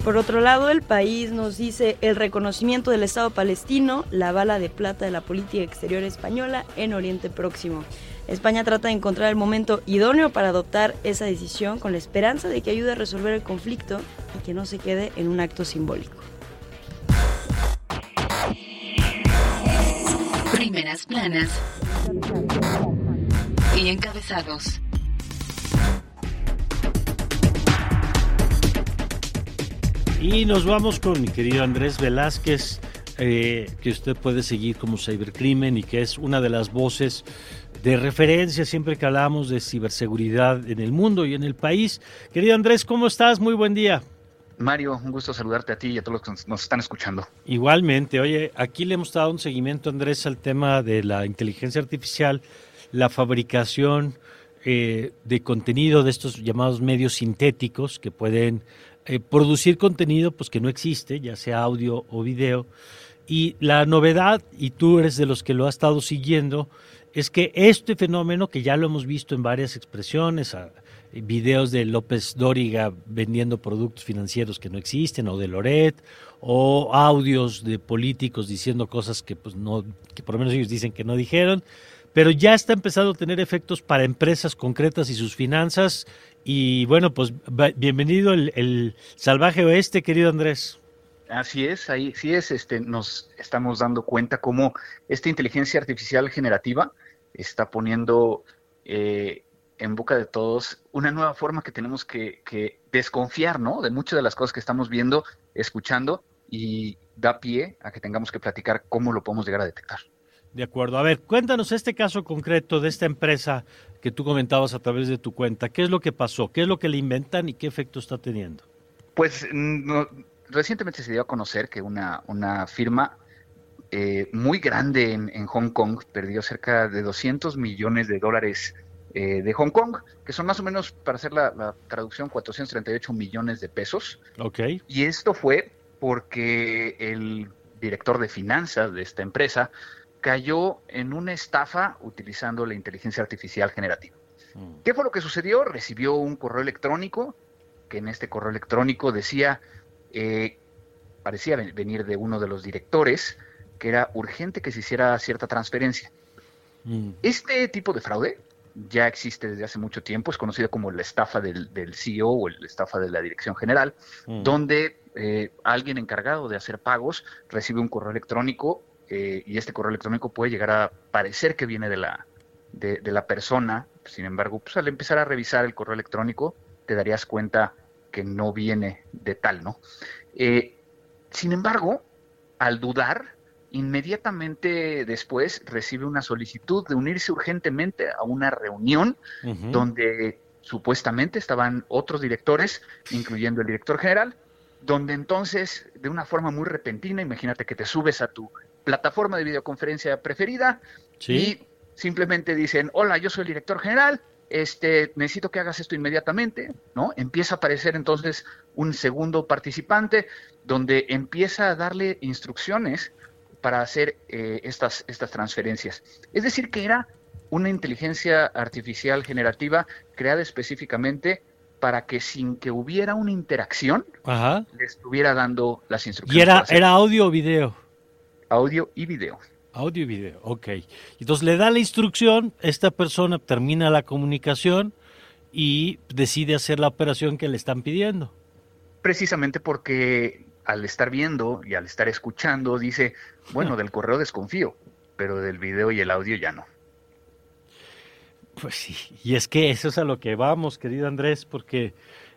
Por otro lado, el país nos dice el reconocimiento del Estado palestino, la bala de plata de la política exterior española en Oriente Próximo. España trata de encontrar el momento idóneo para adoptar esa decisión con la esperanza de que ayude a resolver el conflicto y que no se quede en un acto simbólico. Primeras planas y encabezados. Y nos vamos con mi querido Andrés Velázquez, eh, que usted puede seguir como Cybercrimen y que es una de las voces de referencia siempre que hablamos de ciberseguridad en el mundo y en el país. Querido Andrés, ¿cómo estás? Muy buen día. Mario, un gusto saludarte a ti y a todos los que nos están escuchando. Igualmente, oye, aquí le hemos dado un seguimiento, Andrés, al tema de la inteligencia artificial, la fabricación eh, de contenido de estos llamados medios sintéticos que pueden eh, producir contenido pues que no existe, ya sea audio o video. Y la novedad, y tú eres de los que lo has estado siguiendo, es que este fenómeno, que ya lo hemos visto en varias expresiones, videos de López Dóriga vendiendo productos financieros que no existen, o de Loret, o audios de políticos diciendo cosas que pues no, que por lo menos ellos dicen que no dijeron, pero ya está empezando a tener efectos para empresas concretas y sus finanzas. Y bueno, pues bienvenido el, el salvaje oeste, querido Andrés. Así es, ahí sí es, este, nos estamos dando cuenta cómo esta inteligencia artificial generativa está poniendo eh, en boca de todos una nueva forma que tenemos que, que, desconfiar, ¿no? De muchas de las cosas que estamos viendo, escuchando y da pie a que tengamos que platicar cómo lo podemos llegar a detectar. De acuerdo. A ver, cuéntanos este caso concreto de esta empresa que tú comentabas a través de tu cuenta. ¿Qué es lo que pasó? ¿Qué es lo que le inventan y qué efecto está teniendo? Pues no, recientemente se dio a conocer que una, una firma eh, muy grande en, en, Hong Kong perdió cerca de 200 millones de dólares eh, de Hong Kong, que son más o menos, para hacer la, la, traducción, 438 millones de pesos. Ok. Y esto fue porque el director de finanzas de esta empresa cayó en una estafa utilizando la inteligencia artificial generativa. Mm. ¿Qué fue lo que sucedió? Recibió un correo electrónico, que en este correo electrónico decía, eh, parecía venir de uno de los directores, que era urgente que se hiciera cierta transferencia. Mm. Este tipo de fraude ya existe desde hace mucho tiempo, es conocido como la estafa del, del CEO o la estafa de la dirección general, mm. donde eh, alguien encargado de hacer pagos recibe un correo electrónico eh, y este correo electrónico puede llegar a parecer que viene de la, de, de la persona, sin embargo, pues al empezar a revisar el correo electrónico te darías cuenta que no viene de tal, ¿no? Eh, sin embargo, al dudar, inmediatamente después recibe una solicitud de unirse urgentemente a una reunión uh -huh. donde supuestamente estaban otros directores, incluyendo el director general, donde entonces, de una forma muy repentina, imagínate que te subes a tu plataforma de videoconferencia preferida ¿Sí? y simplemente dicen, hola, yo soy el director general, este, necesito que hagas esto inmediatamente, ¿no? Empieza a aparecer entonces un segundo participante donde empieza a darle instrucciones para hacer eh, estas, estas transferencias. Es decir, que era una inteligencia artificial generativa creada específicamente para que sin que hubiera una interacción Ajá. le estuviera dando las instrucciones. ¿Y era, era audio o video? audio y video. Audio y video, ok. Entonces le da la instrucción, esta persona termina la comunicación y decide hacer la operación que le están pidiendo. Precisamente porque al estar viendo y al estar escuchando dice, bueno, del correo desconfío, pero del video y el audio ya no. Pues sí, y es que eso es a lo que vamos, querido Andrés, porque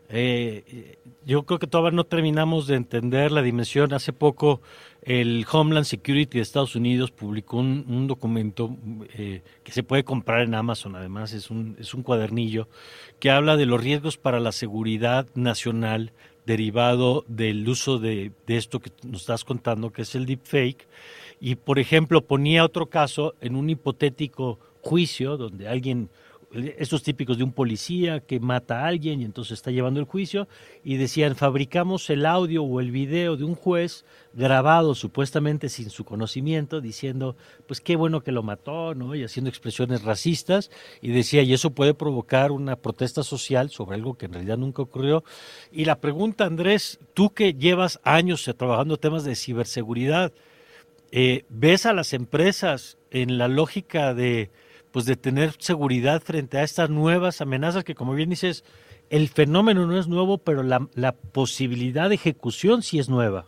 eh, yo creo que todavía no terminamos de entender la dimensión. Hace poco el Homeland Security de Estados Unidos publicó un, documento eh, que se puede comprar en Amazon, además es un, es un cuadernillo, que habla de los riesgos para la seguridad nacional derivado del uso de, esto que nos estás contando, que es el deepfake. Y, por ejemplo, ponía otro caso en un hipotético juicio donde alguien, estos típicos de un policía que mata a alguien y entonces está llevando el juicio, y decían, fabricamos el audio o el video de un juez grabado supuestamente sin su conocimiento, diciendo, pues qué bueno que lo mató, ¿no? Y haciendo expresiones racistas, y decía, y eso puede provocar una protesta social sobre algo que en realidad nunca ocurrió. Y la pregunta, Andrés, tú que llevas años trabajando temas de ciberseguridad, eh, ¿ves a las empresas en la lógica de pues de tener seguridad frente a estas nuevas amenazas que como bien dices, el fenómeno no es nuevo, pero la, posibilidad de ejecución sí es nueva.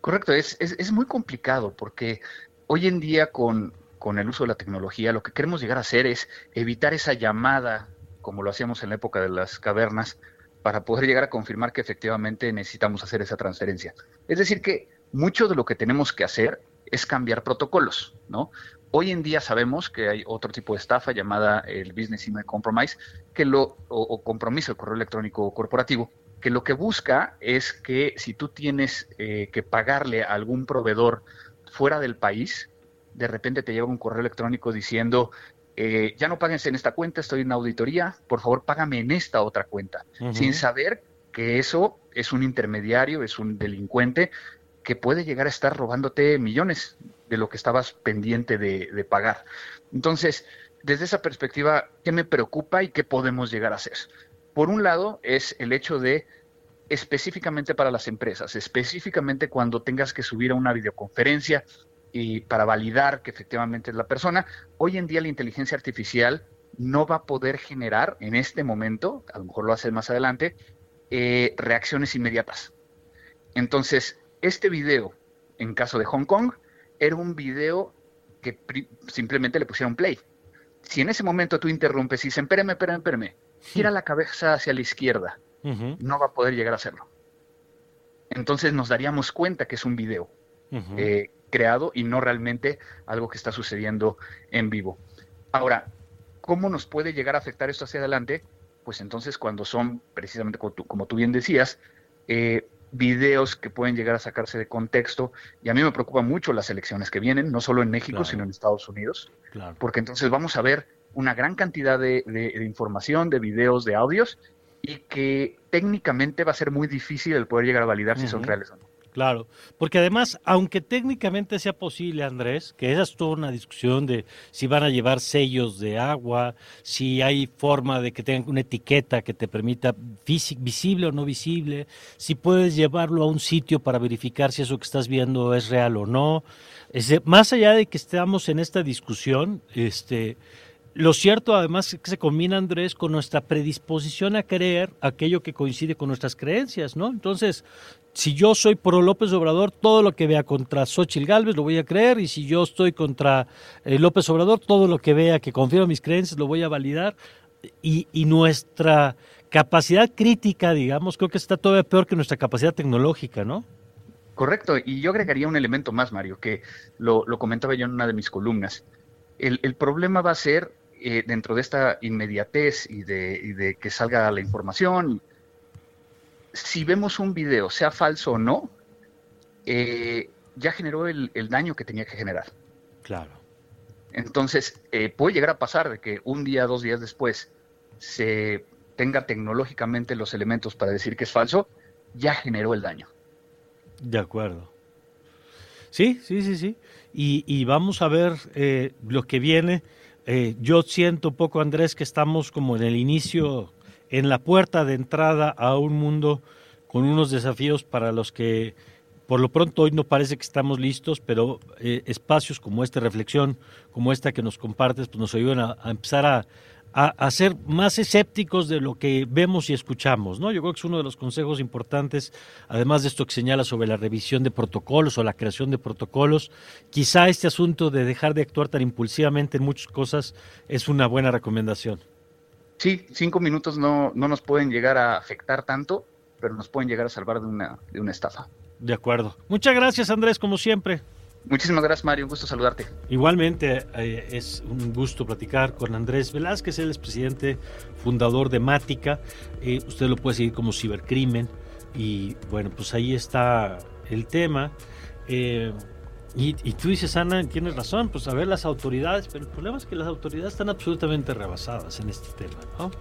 Correcto, es, es, es, muy complicado porque hoy en día con, con el uso de la tecnología lo que queremos llegar a hacer es evitar esa llamada, como lo hacíamos en la época de las cavernas, para poder llegar a confirmar que efectivamente necesitamos hacer esa transferencia. Es decir, que mucho de lo que tenemos que hacer es cambiar protocolos, ¿no? Hoy en día sabemos que hay otro tipo de estafa llamada el Business Email Compromise, que lo, o, compromiso del correo electrónico corporativo, que lo que busca es que si tú tienes eh, que pagarle a algún proveedor fuera del país, de repente te llega un correo electrónico diciendo, eh, ya no páguense en esta cuenta, estoy en auditoría, por favor págame en esta otra cuenta, sin saber que eso es un intermediario, es un delincuente que puede llegar a estar robándote millones de lo que estabas pendiente de, pagar. Entonces, desde esa perspectiva, ¿qué me preocupa y qué podemos llegar a hacer? Por un lado, es el hecho de específicamente para las empresas, específicamente cuando tengas que subir a una videoconferencia y para validar que efectivamente es la persona, hoy en día la inteligencia artificial no va a poder generar en este momento, a lo mejor lo hace más adelante, eh, reacciones inmediatas. Entonces, este video, en caso de Hong Kong, era un video que simplemente le pusieron play. Si en ese momento tú interrumpes y dices, espérame, espérame, espérame, gira la cabeza hacia la izquierda, no va a poder llegar a hacerlo. Entonces nos daríamos cuenta que es un video eh, creado y no realmente algo que está sucediendo en vivo. Ahora, ¿cómo nos puede llegar a afectar esto hacia adelante? Pues entonces cuando son, precisamente como tú, bien decías, eh, videos que pueden llegar a sacarse de contexto. Y a mí me preocupan mucho las elecciones que vienen, no solo en México, sino en Estados Unidos. Porque entonces vamos a ver una gran cantidad de, información, de videos, de audios, y que técnicamente va a ser muy difícil el poder llegar a validar si son reales o no. Claro, porque además, aunque técnicamente sea posible, Andrés, que esa es toda una discusión de si van a llevar sellos de agua, si hay forma de que tengan una etiqueta que te permita visible o no visible, si puedes llevarlo a un sitio para verificar si eso que estás viendo es real o no. más allá de que estamos en esta discusión, este, lo cierto, además, es que se combina, Andrés, con nuestra predisposición a creer aquello que coincide con nuestras creencias, ¿no? Entonces, si yo soy pro López Obrador, todo lo que vea contra Xochitl Gálvez lo voy a creer, y si yo estoy contra eh, López Obrador, todo lo que vea que confirma mis creencias lo voy a validar, y, y, nuestra capacidad crítica, digamos, creo que está todavía peor que nuestra capacidad tecnológica, ¿no? Correcto, y yo agregaría un elemento más, Mario, que lo, comentaba yo en una de mis columnas. El problema va a ser eh, dentro de esta inmediatez y de, que salga la información, si vemos un video, sea falso o no, eh, ya generó el, daño que tenía que generar. Claro. Entonces, eh, puede llegar a pasar de que un día, dos días después, se tenga tecnológicamente los elementos para decir que es falso, ya generó el daño. De acuerdo. Sí, sí, sí, sí. Y, vamos a ver lo que viene eh, yo siento un poco, Andrés, que estamos como en el inicio, en la puerta de entrada a un mundo con unos desafíos para los que por lo pronto hoy no parece que estamos listos, pero eh, espacios como esta reflexión, como esta que nos compartes, pues nos ayudan a, a empezar a, a, ser más escépticos de lo que vemos y escuchamos, ¿no? Yo creo que es uno de los consejos importantes, además de esto que señala sobre la revisión de protocolos o la creación de protocolos, quizá este asunto de dejar de actuar tan impulsivamente en muchas cosas es una buena recomendación. Sí, cinco minutos no, no nos pueden llegar a afectar tanto, pero nos pueden llegar a salvar de una, de una estafa. De acuerdo. Muchas gracias, Andrés, como siempre. Muchísimas gracias, Mario. Un gusto saludarte. Igualmente, eh, es un gusto platicar con Andrés Velázquez, él es presidente fundador de Mática. Eh, usted lo puede seguir como cibercrimen. Y bueno, pues ahí está el tema. Eh, y, y, tú dices, Ana, tienes razón, pues a ver las autoridades, pero el problema es que las autoridades están absolutamente rebasadas en este tema, ¿no?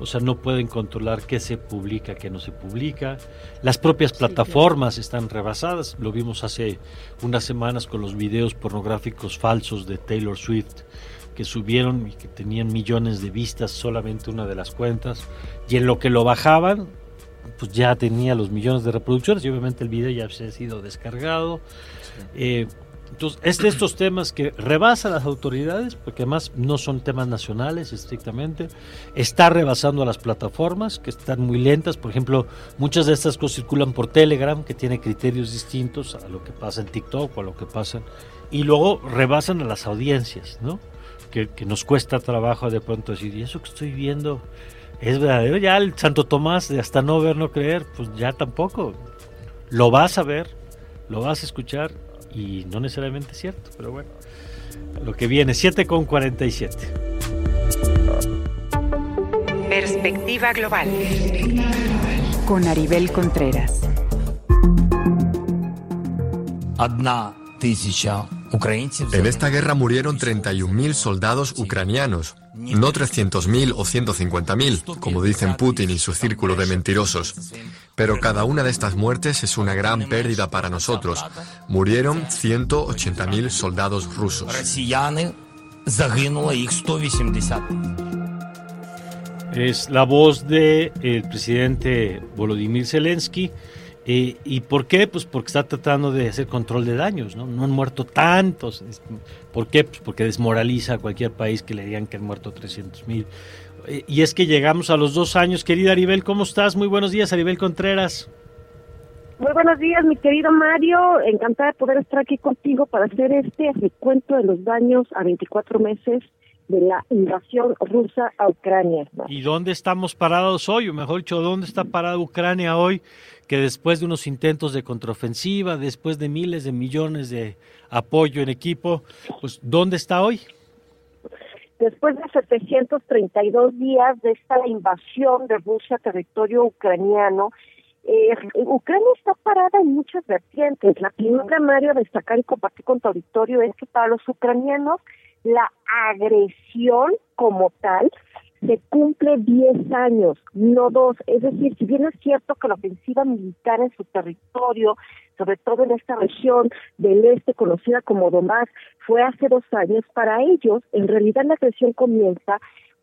O sea, no pueden controlar qué se publica, qué no se publica. Las propias plataformas están rebasadas. Lo vimos hace unas semanas con los videos pornográficos falsos de Taylor Swift que subieron y que tenían millones de vistas solamente una de las cuentas. Y en lo que lo bajaban, pues ya tenía los millones de reproducciones y obviamente el video ya se ha sido descargado. Eh, entonces, es de estos temas que rebasa las autoridades, porque además no son temas nacionales estrictamente, está rebasando a las plataformas, que están muy lentas, por ejemplo, muchas de estas cosas circulan por Telegram, que tiene criterios distintos a lo que pasa en TikTok o a lo que pasa, y luego rebasan a las audiencias, ¿no? Que, que nos cuesta trabajo de pronto decir, ¿y eso que estoy viendo es verdadero? Ya el Santo Tomás de hasta no ver, no creer, pues ya tampoco. Lo vas a ver, lo vas a escuchar y no necesariamente cierto, pero bueno, lo que viene, 7 con 47. Perspectiva global. Con Aribel Contreras. En esta guerra murieron 31.000 soldados ucranianos, no 300.000 o 150.000, como dicen Putin y su círculo de mentirosos. Pero cada una de estas muertes es una gran pérdida para nosotros. Murieron 180.000 soldados rusos. Es la voz del presidente Volodymyr Zelensky. Eh, ¿Y por qué? Pues porque está tratando de hacer control de daños, ¿no? No han muerto tantos. ¿Por qué? Pues porque desmoraliza a cualquier país que le digan que han muerto 300 mil. Y es que llegamos a los dos años. Querida Aribel, ¿cómo estás? Muy buenos días, Aribel Contreras. Muy buenos días, mi querido Mario. Encantada de poder estar aquí contigo para hacer este recuento de los daños a 24 meses de la invasión rusa a Ucrania. ¿Y dónde estamos parados hoy? O mejor dicho, ¿dónde está parada Ucrania hoy? Que después de unos intentos de contraofensiva, después de miles de millones de apoyo en equipo, pues ¿dónde está hoy? Después de 732 días de esta invasión de Rusia a territorio ucraniano, eh, Ucrania está parada en muchas vertientes. La primera, Mario, a destacar y compartir con tu es que para los ucranianos la agresión como tal se cumple 10 años, no dos. Es decir, si bien es cierto que la ofensiva militar en su territorio, sobre todo en esta región del este conocida como Donbass, fue hace dos años, para ellos, en realidad la agresión comienza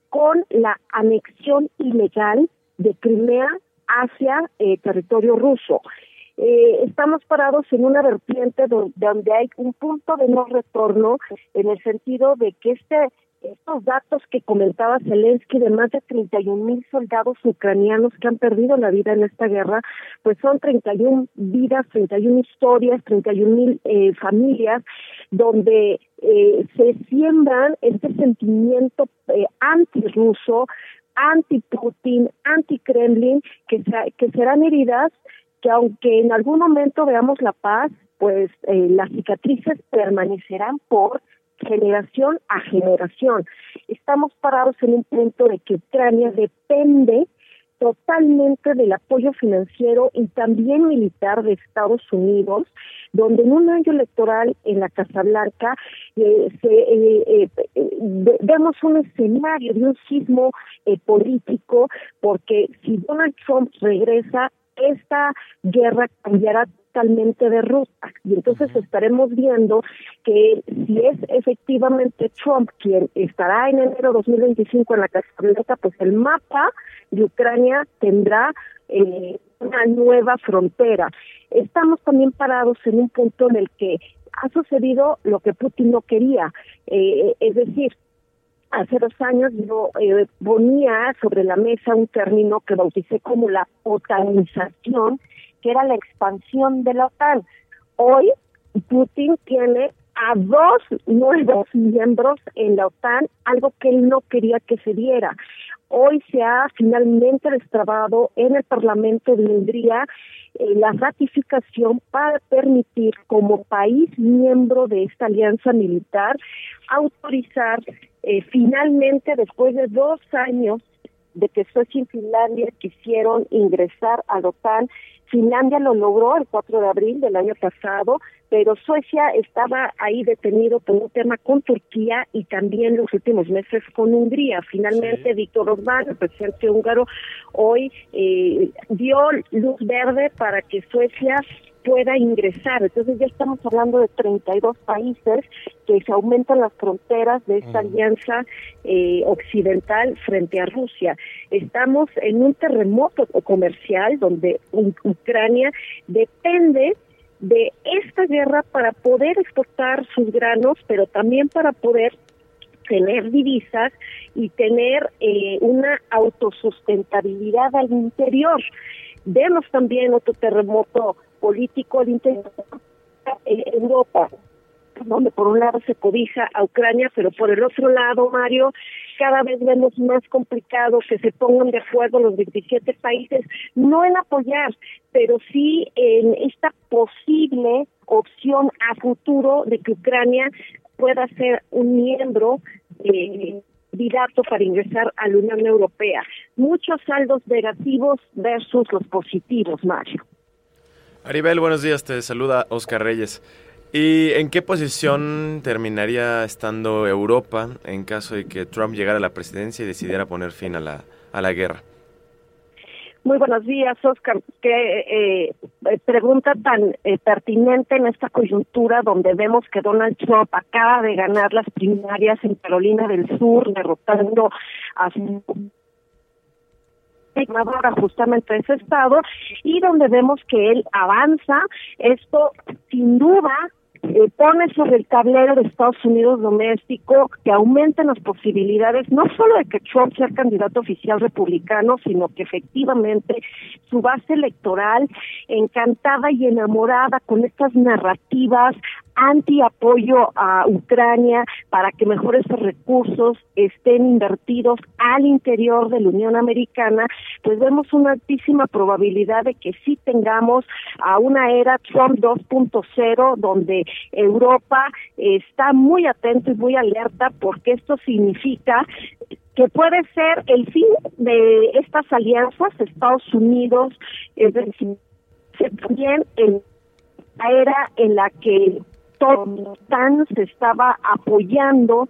con la anexión ilegal de Crimea hacia eh, territorio ruso. Eh, estamos parados en una vertiente donde hay un punto de no retorno en el sentido de que este estos datos que comentaba Zelensky de más de 31 mil soldados ucranianos que han perdido la vida en esta guerra, pues son 31 vidas, 31 historias, 31 mil eh, familias donde eh, se siembran este sentimiento eh, antirruso, anti-Putin, anti-Kremlin, que, que serán heridas que aunque en algún momento veamos la paz, pues eh, las cicatrices permanecerán por generación a generación. Estamos parados en un punto de que Ucrania depende totalmente del apoyo financiero y también militar de Estados Unidos, donde en un año electoral en la Casa Blanca eh, se, eh, eh, vemos un escenario de un sismo político, porque si Donald Trump regresa, esta guerra cambiará totalmente de ruta. Y entonces estaremos viendo que si es efectivamente Trump quien estará en enero de 2025 en la Casa Blanca, pues el mapa de Ucrania tendrá eh, una nueva frontera. Estamos también parados en un punto en el que ha sucedido lo que Putin no quería, eh, es decir, hace dos años yo eh, ponía sobre la mesa un término que bauticé como la otanización, que era la expansión de la OTAN. Hoy Putin tiene a dos nuevos miembros en la OTAN, algo que él no quería que se diera. Hoy se ha finalmente destrabado en el Parlamento de Hungría eh, la ratificación para permitir como país miembro de esta alianza militar autorizar eh, finalmente después de dos años de que Suecia y Finlandia quisieron ingresar a la OTAN, Finlandia lo logró el 4 de abril del año pasado, pero Suecia estaba ahí detenido por un tema con Turquía y también los últimos meses con Hungría. Finalmente, Víctor Orbán, el presidente húngaro, hoy eh, dio luz verde para que Suecia pueda ingresar. Entonces ya estamos hablando de 32 países que se aumentan las fronteras de esta alianza eh, occidental frente a Rusia. Estamos en un terremoto comercial donde Ucrania depende de esta guerra para poder exportar sus granos, pero también para poder tener divisas y tener eh, una autosustentabilidad al interior. Vemos también otro terremoto político al interior de Europa, donde por un lado se cobija a Ucrania, pero por el otro lado, Mario, cada vez vemos más complicado que se pongan de acuerdo los 27 países, no en apoyar, pero sí en esta posible opción a futuro de que Ucrania pueda ser un miembro eh, para ingresar a la Unión Europea. Muchos saldos negativos versus los positivos, Mario. Aribel, buenos días, te saluda Oscar Reyes. ¿Y en qué posición terminaría estando Europa en caso de que Trump llegara a la presidencia y decidiera poner fin a la, a la guerra? Muy buenos días, Oscar. Qué eh, pregunta tan eh, pertinente en esta coyuntura donde vemos que Donald Trump acaba de ganar las primarias en Carolina del Sur, derrotando a su gobernadora justamente ese estado y donde vemos que él avanza. Esto sin duda eh, pone sobre el tablero de Estados Unidos doméstico que aumenten las posibilidades no solo de que Trump sea candidato oficial republicano, sino que efectivamente su base electoral, encantada y enamorada con estas narrativas anti-apoyo a Ucrania para que mejores recursos estén invertidos al interior de la Unión Americana, pues vemos una altísima probabilidad de que sí tengamos a una era Trump 2.0 donde Europa está muy atento y muy alerta porque esto significa que puede ser el fin de estas alianzas, Estados Unidos, es decir, también en la era en la que TAN se estaba apoyando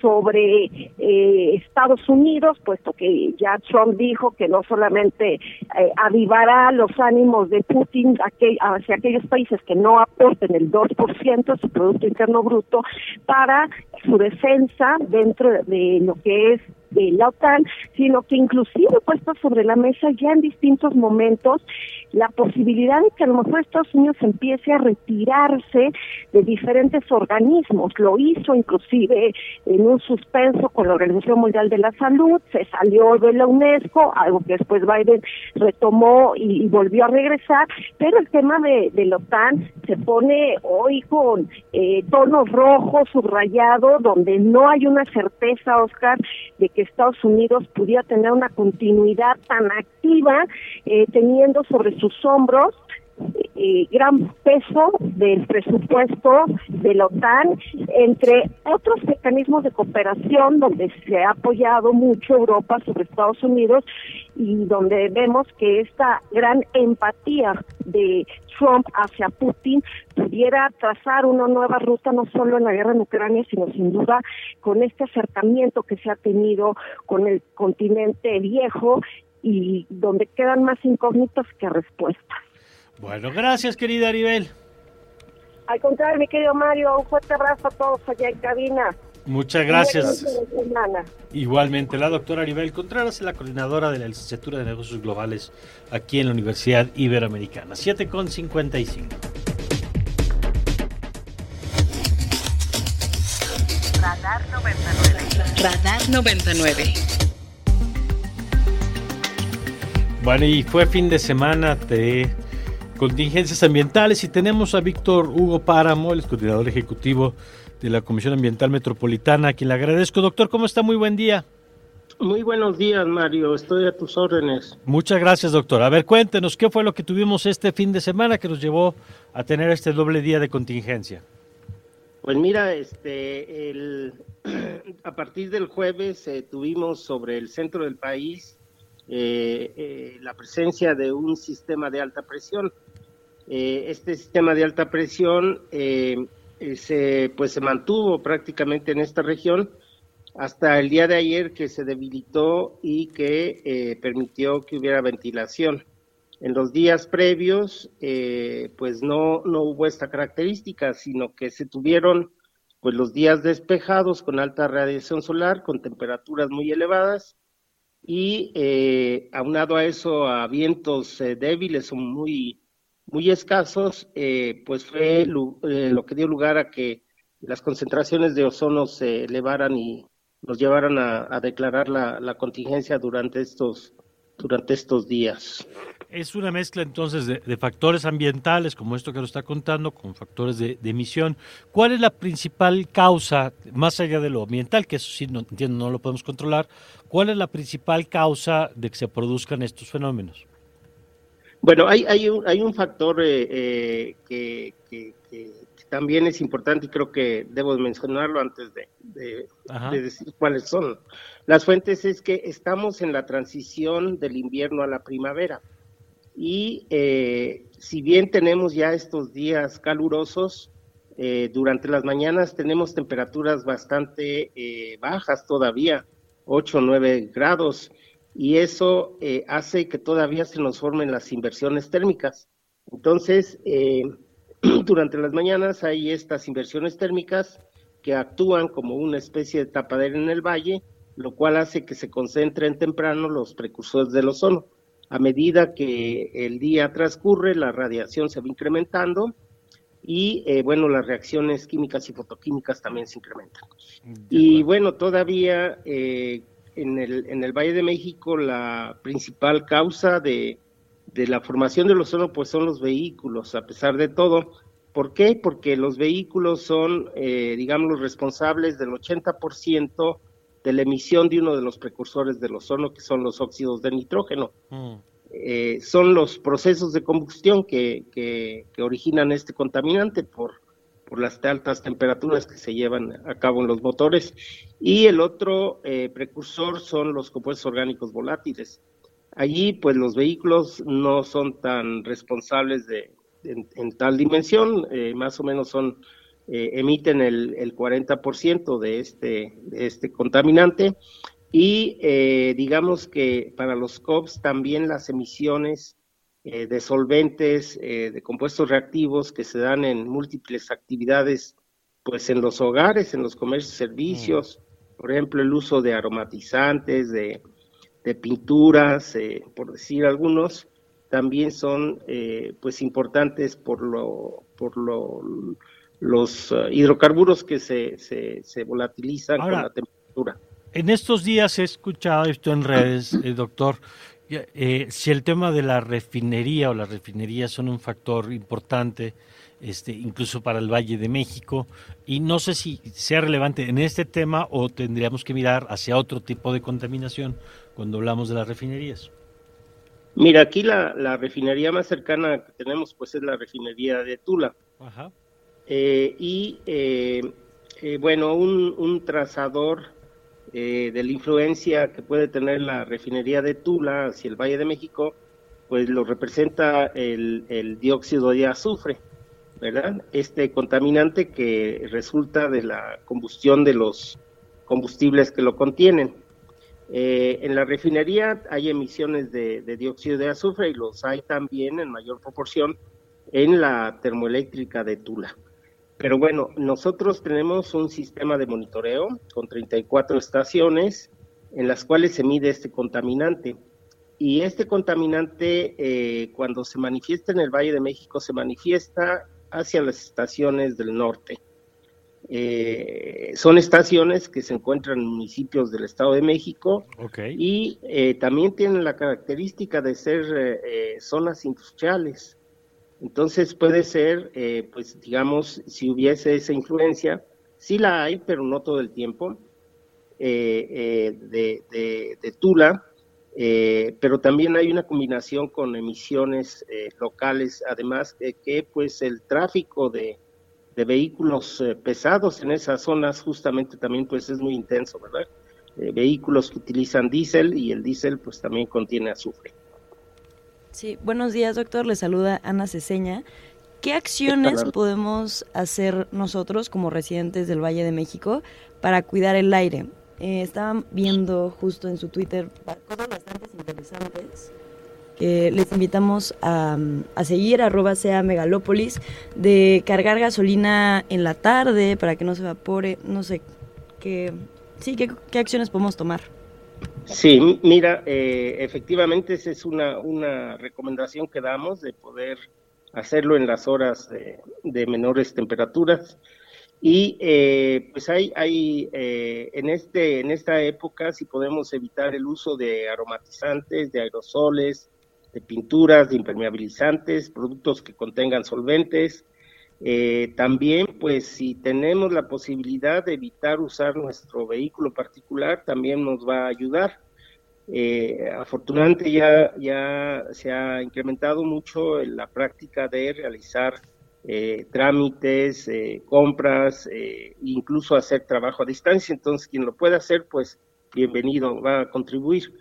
sobre eh, Estados Unidos, puesto que ya Trump dijo que no solamente eh, avivará los ánimos de Putin hacia aquellos países que no aporten el 2% de su Producto Interno Bruto para su defensa dentro de lo que es de la OTAN, sino que inclusive puesto sobre la mesa ya en distintos momentos la posibilidad de que a lo mejor Estados Unidos empiece a retirarse de diferentes organismos. Lo hizo inclusive en un suspenso con la Organización Mundial de la Salud, se salió de la UNESCO, algo que después Biden retomó y, volvió a regresar, pero el tema de, de la OTAN se pone hoy con eh, tono rojo subrayado, donde no hay una certeza, Oscar, de que Estados Unidos pudiera tener una continuidad tan activa, eh, teniendo sobre sus hombros eh, gran peso del presupuesto de la OTAN, entre otros mecanismos de cooperación donde se ha apoyado mucho Europa sobre Estados Unidos y donde vemos que esta gran empatía de Trump hacia Putin pudiera trazar una nueva ruta no solo en la guerra en Ucrania, sino sin duda con este acercamiento que se ha tenido con el continente viejo y donde quedan más incógnitas que respuestas. Bueno, gracias, querida Aribel. Al contrario, mi querido Mario, un fuerte abrazo a todos allá en cabina. Muchas gracias. Igualmente, la doctora Aribel Contreras es la coordinadora de la licenciatura de negocios globales aquí en la Universidad Iberoamericana. 7,55. Radar 99. Radar 99. Bueno, y fue fin de semana de contingencias ambientales y tenemos a Víctor Hugo Páramo, el coordinador ejecutivo de la Comisión Ambiental Metropolitana, a quien le agradezco. Doctor, ¿cómo está? Muy buen día. Muy buenos días, Mario. Estoy a tus órdenes. Muchas gracias, doctor. A ver, cuéntenos, ¿qué fue lo que tuvimos este fin de semana que nos llevó a tener este doble día de contingencia? Pues mira, este, el, <clears throat> a partir del jueves eh, tuvimos sobre el centro del país eh, eh, la presencia de un sistema de alta presión. Este sistema de alta presión se, pues, se mantuvo prácticamente en esta región hasta el día de ayer que se debilitó y que permitió que hubiera ventilación. En los días previos, eh, pues no, no hubo esta característica, sino que se tuvieron pues los días despejados con alta radiación solar, con temperaturas muy elevadas y eh, aunado a eso a vientos eh, débiles o muy, muy escasos, eh, pues fue lo, que dio lugar a que las concentraciones de ozono se elevaran y nos llevaran a, declarar la, contingencia durante estos, durante estos días. Es una mezcla entonces de, factores ambientales, como esto que nos está contando, con factores de, emisión. ¿Cuál es la principal causa, más allá de lo ambiental, que eso sí no entiendo, no lo podemos controlar, cuál es la principal causa de que se produzcan estos fenómenos? Bueno, hay, hay, un, hay un factor eh, eh, que, también es importante y creo que debo mencionarlo antes de, de decir cuáles son. Las fuentes es que estamos en la transición del invierno a la primavera. Y eh, si bien tenemos ya estos días calurosos, eh, durante las mañanas tenemos temperaturas bastante eh, bajas todavía, 8 o 9 grados, y eso hace que todavía se nos formen las inversiones térmicas. Entonces, <clears throat> durante las mañanas hay estas inversiones térmicas que actúan como una especie de tapadera en el valle, lo cual hace que se concentren temprano los precursores del ozono a medida que el día transcurre, la radiación se va incrementando y, eh, bueno, las reacciones químicas y fotoquímicas también se incrementan. Y, bueno, todavía eh, en, el, en el Valle de México la principal causa de, de la formación del ozono pues son los vehículos, a pesar de todo. ¿Por qué? Porque los vehículos son, eh, digamos, los responsables del 80% de la emisión de uno de los precursores del ozono, que son los óxidos de nitrógeno. Mm. Eh, son los procesos de combustión que, que, originan este contaminante por, por las altas temperaturas que se llevan a cabo en los motores. Y el otro eh, precursor son los compuestos orgánicos volátiles. Allí, pues los vehículos no son tan responsables de, en, tal dimensión, eh, más o menos son eh, emiten el, el 40% de este, de este contaminante y digamos que para los COPS también las emisiones eh, de solventes, de compuestos reactivos que se dan en múltiples actividades, pues en los hogares, en los comercios, servicios, por ejemplo, el uso de aromatizantes, de, de pinturas, por decir algunos, también son pues importantes por lo, por lo los uh, hidrocarburos que se, se, volatilizan con la temperatura. En estos días he escuchado esto en redes, eh, doctor, eh, si el tema de la refinería o las refinerías son un factor importante, este, incluso para el Valle de México, y no sé si sea relevante en este tema o tendríamos que mirar hacia otro tipo de contaminación cuando hablamos de las refinerías. Mira, aquí la, la refinería más cercana que tenemos pues es la refinería de Tula. Ajá. Eh, y eh, eh, bueno, un, trazador de la influencia que puede tener la refinería de Tula hacia el Valle de México, pues lo representa el, dióxido de azufre, ¿verdad? Este contaminante que resulta de la combustión de los combustibles que lo contienen. Eh, en la refinería hay emisiones de, dióxido de azufre y los hay también en mayor proporción en la termoeléctrica de Tula. Pero bueno, nosotros tenemos un sistema de monitoreo con 34 estaciones en las cuales se mide este contaminante. Y este contaminante, eh, cuando se manifiesta en el Valle de México, se manifiesta hacia las estaciones del norte. Eh, son estaciones que se encuentran en municipios del Estado de México y eh, también tienen la característica de ser eh, zonas industriales. Entonces puede ser, pues digamos, si hubiese esa influencia, sí la hay, pero no todo el tiempo, de, de, Tula, pero también hay una combinación con emisiones locales, además de que pues el tráfico de, de vehículos eh, pesados en esas zonas justamente también pues es muy intenso, ¿verdad? Eh, vehículos que utilizan diésel y el diésel pues también contiene azufre. Sí, buenos días doctor, le saluda Ana Ceseña. ¿Qué acciones podemos hacer nosotros como residentes del Valle de México para cuidar el aire? Eh, estaban viendo justo en su Twitter cosas bastante interesantes les invitamos a, seguir, arroba sea megalópolis, de cargar gasolina en la tarde para que no se evapore, no sé, qué, sí, qué, acciones podemos tomar. Sí, mira, eh, efectivamente esa es una, una recomendación que damos de poder hacerlo en las horas de, menores temperaturas. Y eh, pues hay, hay eh, en, este, en esta época, si podemos evitar el uso de aromatizantes, de aerosoles, de pinturas, de impermeabilizantes, productos que contengan solventes. Eh, también, pues, si tenemos la posibilidad de evitar usar nuestro vehículo particular, también nos va a ayudar. Eh, afortunadamente ya, ya se ha incrementado mucho la práctica de realizar eh, trámites, compras, incluso hacer trabajo a distancia. Entonces, quien lo pueda hacer, pues, bienvenido, va a contribuir.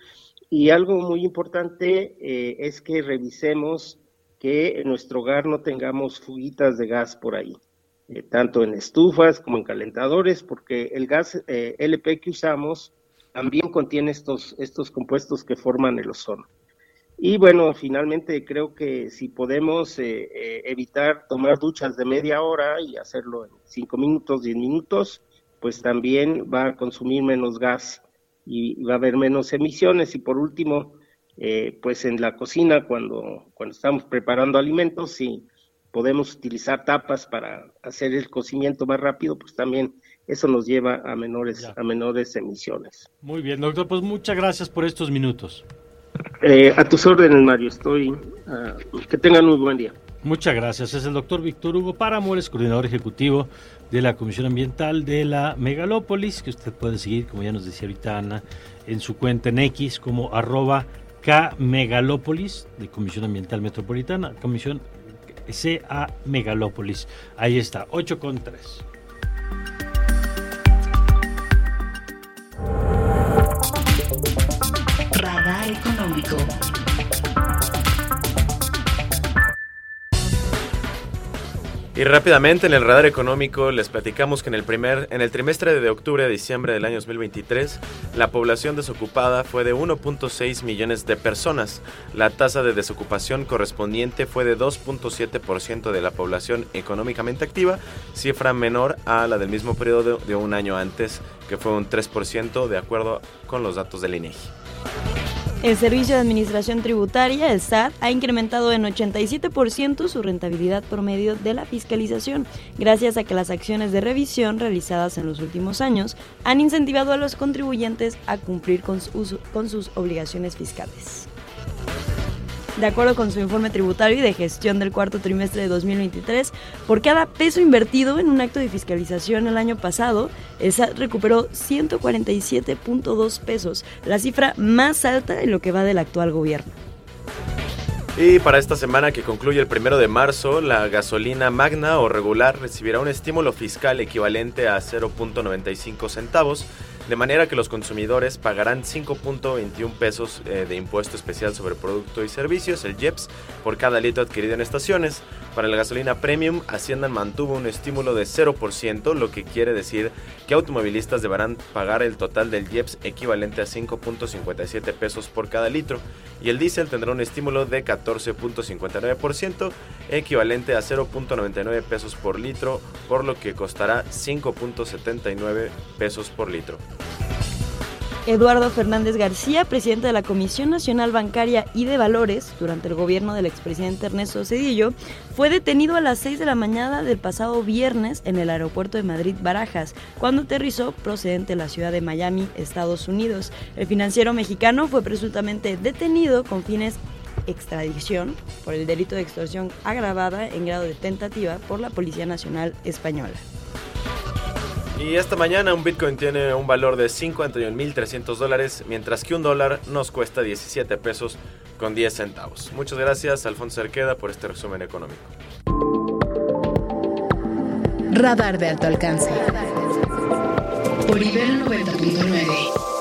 Y algo muy importante eh, es que revisemos que en nuestro hogar no tengamos fuguitas de gas por ahí, eh, tanto en estufas como en calentadores, porque el gas eh, LP que usamos también contiene estos, estos compuestos que forman el ozono. Y bueno, finalmente creo que si podemos evitar tomar duchas de media hora y hacerlo en cinco minutos, diez minutos, pues también va a consumir menos gas y va a haber menos emisiones. Y por último, eh, pues en la cocina, cuando, cuando estamos preparando alimentos, si podemos utilizar tapas para hacer el cocimiento más rápido, pues también eso nos lleva a menores, a menores emisiones. Muy bien, doctor, pues muchas gracias por estos minutos. Eh, a tus órdenes, Mario, estoy. Ah, que tengan un buen día. Muchas gracias. Es el doctor Víctor Hugo Paramores, coordinador ejecutivo de la Comisión Ambiental de la Megalópolis, que usted puede seguir, como ya nos decía ahorita Ana, en su cuenta en X como arroba K-Megalópolis de Comisión Ambiental Metropolitana, Comisión CA Megalópolis. Ahí está, 8 con 3. Radar económico. Y rápidamente en el radar económico les platicamos que en el primer en el trimestre de octubre a diciembre del año 2023 la población desocupada fue de 1.6 millones de personas. La tasa de desocupación correspondiente fue de 2.7% de la población económicamente activa, cifra menor a la del mismo periodo de un año antes, que fue un 3% de acuerdo con los datos del INEGI. El Servicio de Administración Tributaria, el SAT, ha incrementado en 87% su rentabilidad promedio de la fiscalización, gracias a que las acciones de revisión realizadas en los últimos años han incentivado a los contribuyentes a cumplir con sus obligaciones fiscales. De acuerdo con su informe tributario y de gestión del cuarto trimestre de 2023, por cada peso invertido en un acto de fiscalización el año pasado, el SAT recuperó 147.2 pesos, la cifra más alta en lo que va del actual gobierno. Y para esta semana que concluye el primero de marzo, la gasolina magna o regular recibirá un estímulo fiscal equivalente a 0.95 centavos de manera que los consumidores pagarán 5.21 pesos eh, de impuesto especial sobre producto y servicios, el IEPS, por cada litro adquirido en estaciones. Para la gasolina premium, Hacienda mantuvo un estímulo de 0%, lo que quiere decir que automovilistas deberán pagar el total del IEPS equivalente a 5.57 pesos por cada litro y el diésel tendrá un estímulo de 14.59%, equivalente a 0.99 pesos por litro, por lo que costará 5.79 pesos por litro. Eduardo Fernández García, presidente de la Comisión Nacional Bancaria y de Valores durante el gobierno del expresidente Ernesto Cedillo, fue detenido a las 6 de la mañana del pasado viernes en el aeropuerto de Madrid Barajas, cuando aterrizó procedente de la ciudad de Miami, Estados Unidos. El financiero mexicano fue presuntamente detenido con fines extradición por el delito de extorsión agravada en grado de tentativa por la Policía Nacional Española. Y esta mañana un Bitcoin tiene un valor de 51.300 dólares, mientras que un dólar nos cuesta 17 pesos con 10 centavos. Muchas gracias, Alfonso Cerqueda, por este resumen económico. Radar de alto alcance. Por nivel 90.9.